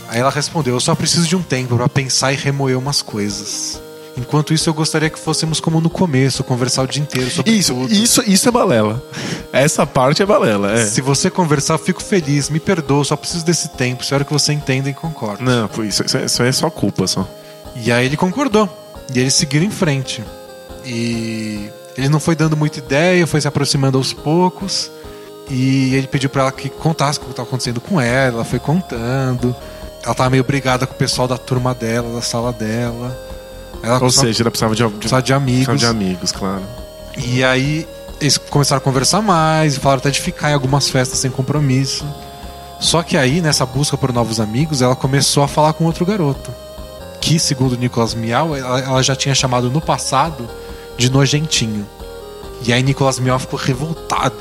Aí ela respondeu: Eu só preciso de um tempo pra pensar e remoer umas coisas. Enquanto isso, eu gostaria que fôssemos como no começo, conversar o dia inteiro sobre Isso, tudo. isso, isso é balela. Essa parte é balela, é. Se você conversar, eu fico feliz, me perdoa, só preciso desse tempo. Espero que você entenda e concorde. Não, isso, isso é, isso é só culpa, só. E aí ele concordou. E eles seguiram em frente. E ele não foi dando muita ideia, foi se aproximando aos poucos. E ele pediu pra ela que contasse o que estava acontecendo com ela. Ela foi contando. Ela tava meio brigada com o pessoal da turma dela, da sala dela. Ela Ou seja, ela precisava de, de, precisava de amigos. precisava de amigos, claro. E aí eles começaram a conversar mais falaram até de ficar em algumas festas sem compromisso. Só que aí, nessa busca por novos amigos, ela começou a falar com outro garoto. Que, segundo Nicolas Miau, ela já tinha chamado no passado de nojentinho. E aí Nicolas Miau ficou revoltado.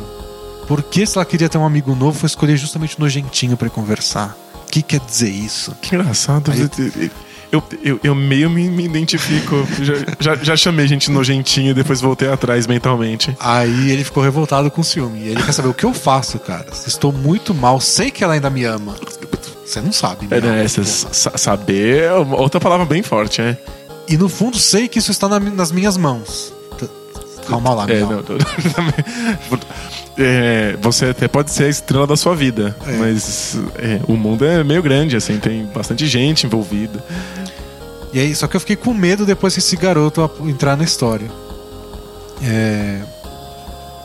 Porque se ela queria ter um amigo novo, foi escolher justamente o nojentinho pra ir conversar. O que quer dizer isso? Que engraçado. Aí- Eu, eu, eu meio me, me identifico. já, já, já chamei gente nojentinho e depois voltei atrás mentalmente. Aí ele ficou revoltado com ciúme. E ele quer saber o que eu faço, cara. Estou muito mal, sei que ela ainda me ama. Você não sabe, É, né, porra. sa- saber é outra palavra bem forte, é. E no fundo sei que isso está na- nas minhas mãos. T- Calma lá, É, não, não, É, você até pode ser a estrela da sua vida, É. mas é, o mundo é meio grande, assim, tem bastante gente envolvida. E aí, só que eu fiquei com medo depois que esse garoto entrar na história. É.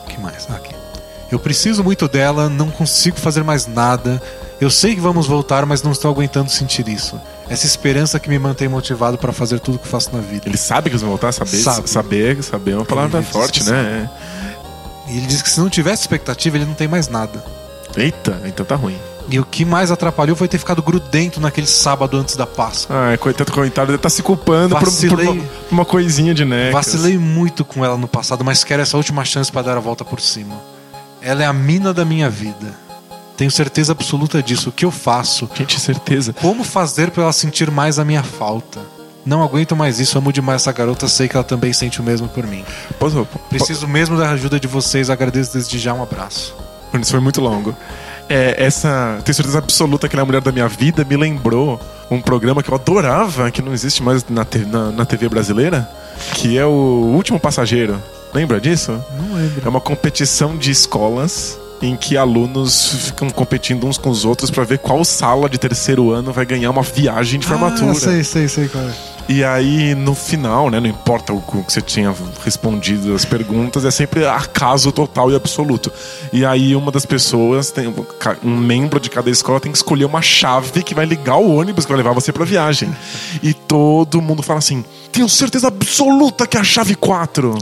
O que mais? Ah, Aqui. Eu preciso muito dela, não consigo fazer mais nada. Eu sei que vamos voltar, mas não estou aguentando sentir isso. Essa esperança que me mantém motivado para fazer tudo que faço na vida. Ele sabe que eles vão voltar, saber, Sabe. saber, saber é uma palavra Ele forte, né? E ele diz que se não tivesse expectativa, ele não tem mais nada. É. Eita, então tá ruim. E o que mais atrapalhou foi ter ficado grudento naquele sábado antes da Páscoa. Ai, coitado, coitado, ele tá se culpando por, por Vacilei. uma, uma coisinha de necas. Vacilei muito com ela no passado, mas quero essa última chance pra dar a volta por cima. Ela é a mina da minha vida. Tenho certeza absoluta disso. O que eu faço? Gente, certeza. Como fazer pra ela sentir mais a minha falta? Não aguento mais isso, amo demais essa garota, sei que ela também sente o mesmo por mim. Posso, Preciso mesmo da ajuda de vocês, agradeço desde já um abraço. Isso foi muito longo. É, essa, tenho certeza absoluta que ela é a mulher da minha vida me lembrou um programa que eu adorava, que não existe mais na, na- na TV brasileira, que é o Último Passageiro. Lembra disso? Não lembro. É uma competição de escolas em que alunos ficam competindo uns com os outros pra ver qual sala de terceiro ano vai ganhar uma viagem de formatura. Ah, sei, sei, sei é. E aí, no final, né? Não importa o que você tinha respondido as perguntas, é sempre acaso total e absoluto. E aí, uma das pessoas, tem, um membro de cada escola tem que escolher uma chave que vai ligar o ônibus que vai levar você pra viagem. E todo mundo fala assim: tenho certeza absoluta que é a chave 4.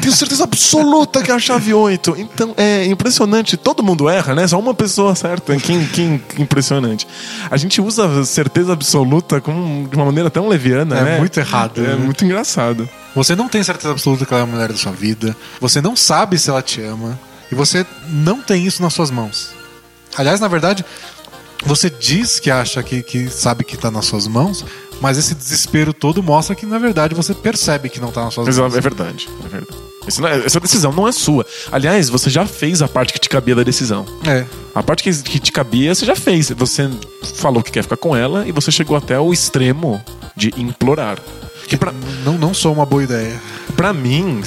Tenho certeza absoluta que é a chave 8. Então, é impressionante. Todo mundo erra, né? Só uma pessoa acerta. Que, que, impressionante. A gente usa certeza absoluta como, de uma maneira tão leviana, né? muito errado, É né? muito engraçado. Você não tem certeza absoluta que ela é a mulher da sua vida. Você não sabe se ela te ama. E você não tem isso nas suas mãos. Aliás, na verdade, você diz que acha que, que sabe que tá nas suas mãos, mas esse desespero todo mostra que, na verdade, você percebe que não tá nas suas Mas mãos. é verdade, é verdade. É- essa decisão não é sua. Aliás, você já fez a parte que te cabia da decisão. É. A parte que, que te cabia, você já fez. Você falou que quer ficar com ela e você chegou até o extremo de implorar. Que pra, Não, não sou uma boa ideia. pra mim,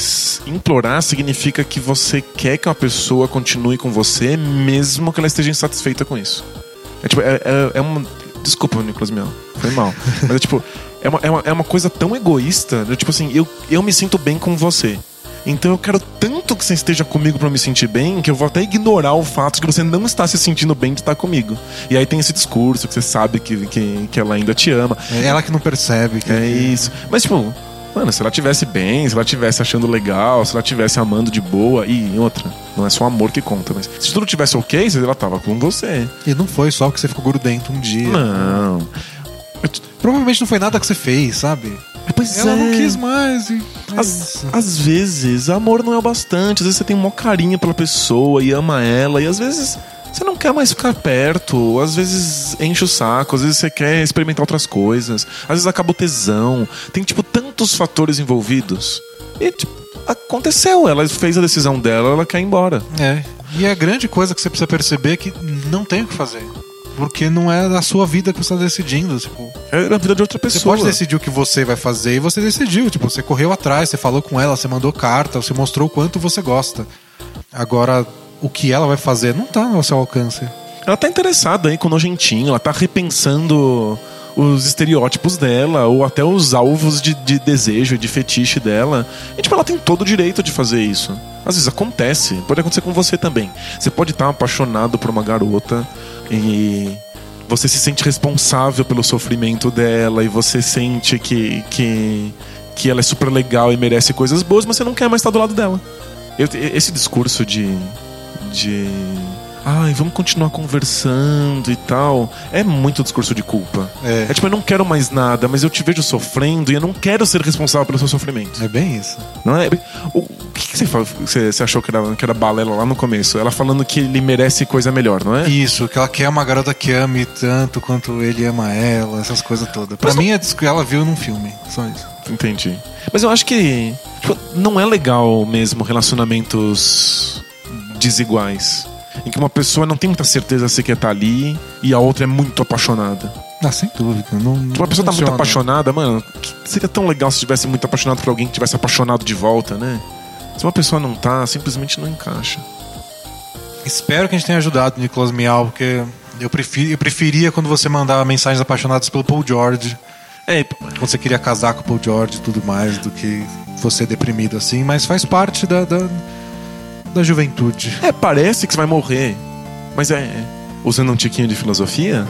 implorar significa que você quer que uma pessoa continue com você, mesmo que ela esteja insatisfeita com isso. É tipo, é, é, é uma. Desculpa, Nicolas Miel. Foi mal. Mas é tipo, é uma, é uma, é uma coisa tão egoísta. né? Tipo assim, eu, eu me sinto bem com você. Então eu quero tanto que você esteja comigo pra eu me sentir bem que eu vou até ignorar o fato de que você não está se sentindo bem de estar comigo. E aí tem esse discurso que você sabe que, que, que ela ainda te ama. É ela que não percebe. Que É isso. Mas, tipo, mano, se ela tivesse bem, se ela tivesse achando legal, se ela tivesse amando de boa, e outra, não é só amor que conta, mas se tudo tivesse ok, ela tava com você. E não foi só que você ficou grudento um dia. Não. Provavelmente não foi nada que você fez, sabe? Pois Ela não é. quis mais. E é Às, isso. às vezes, amor não é o bastante. Às vezes você tem um maior carinho pela pessoa e ama ela, e às vezes você não quer mais ficar perto. Às vezes enche o saco, às vezes você quer experimentar outras coisas, às vezes acaba o tesão. Tem, tipo, tantos fatores envolvidos. E, tipo, aconteceu. Ela fez a decisão dela, ela quer ir embora. É. E a grande coisa que você precisa perceber é que não tem o que fazer. Porque não é a sua vida que você está decidindo. Tipo, É a vida de outra você pessoa. pode decidir o que você vai fazer e você decidiu. Tipo, você correu atrás, você falou com ela, você mandou carta, você mostrou o quanto você gosta. Agora, o que ela vai fazer não tá ao seu alcance. Ela tá interessada aí com o nojentinho, ela tá repensando os estereótipos dela, ou até os alvos de, de desejo, de fetiche dela. E, tipo, ela tem todo o direito de fazer isso. Às vezes acontece, pode acontecer com você também. Você pode estar apaixonado por uma garota e você se sente responsável pelo sofrimento dela e você sente que, que, que ela é super legal e merece coisas boas, mas você não quer mais estar do lado dela. Eu- esse discurso de. de. Ai, vamos continuar conversando e tal. É muito discurso de culpa. É. É tipo, eu não quero mais nada, mas eu te vejo sofrendo e eu não quero ser responsável pelo seu sofrimento. É bem isso. Não é? O, que, que você, fa- você, você achou que era, que era balela lá no começo? Ela falando que ele merece coisa melhor, não é? Isso, que ela quer uma garota que ame tanto quanto ele ama ela, essas coisas todas. Pra Mas mim é que ela viu num filme. Só isso. Entendi. Mas eu acho que tipo, não é legal mesmo relacionamentos desiguais. Em que uma pessoa não tem muita certeza se quer estar ali e a outra é muito apaixonada. Ah, sem dúvida. Não, Tipo, uma pessoa tá muito apaixonada, mano. Seria tão legal se estivesse muito apaixonado por alguém que tivesse apaixonado de volta, né? Se uma pessoa não tá, simplesmente não encaixa. Espero que a gente tenha ajudado o Nicolas Miau, porque eu, eu preferia quando você mandava mensagens apaixonadas pelo Paul George, É, quando você queria casar com o Paul George e tudo mais, do que você deprimido assim, mas faz parte da, da, da juventude. É, parece que você vai morrer. Mas é, é, usando um tiquinho de filosofia,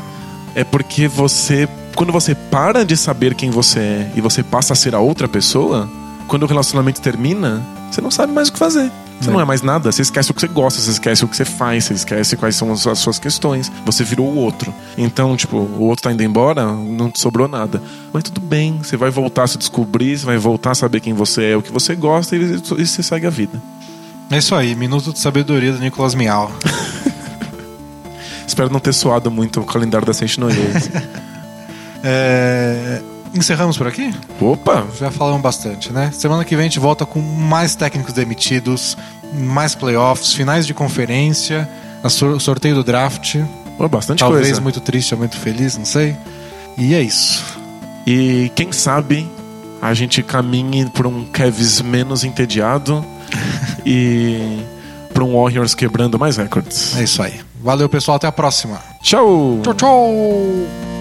é porque você, quando você para de saber quem você é e você passa a ser a outra pessoa, quando o relacionamento termina, você não sabe mais o que fazer. Você É. não é mais nada, você esquece o que você gosta, você esquece o que você faz, você esquece quais são as as suas questões. Você virou o outro. Então, tipo, o outro tá indo embora, não te sobrou nada. Mas tudo bem, você vai voltar a se descobrir, você vai voltar a saber quem você é, o que você gosta e, e você segue a vida. É isso aí, minuto de sabedoria do Nicolas Miau. Espero não ter soado muito o calendário da Sentinel É, Encerramos por aqui? Opa! Já falamos bastante, né? Semana que vem a gente volta com mais técnicos demitidos, mais playoffs, finais de conferência, sorteio do draft. Pô, bastante Talvez coisa. muito triste ou muito feliz, não sei. E é isso. E quem sabe a gente caminhe por um Cavs menos entediado e para um Warriors quebrando mais recordes. É isso aí. Valeu, pessoal. Até a próxima. Tchau! Tchau, tchau!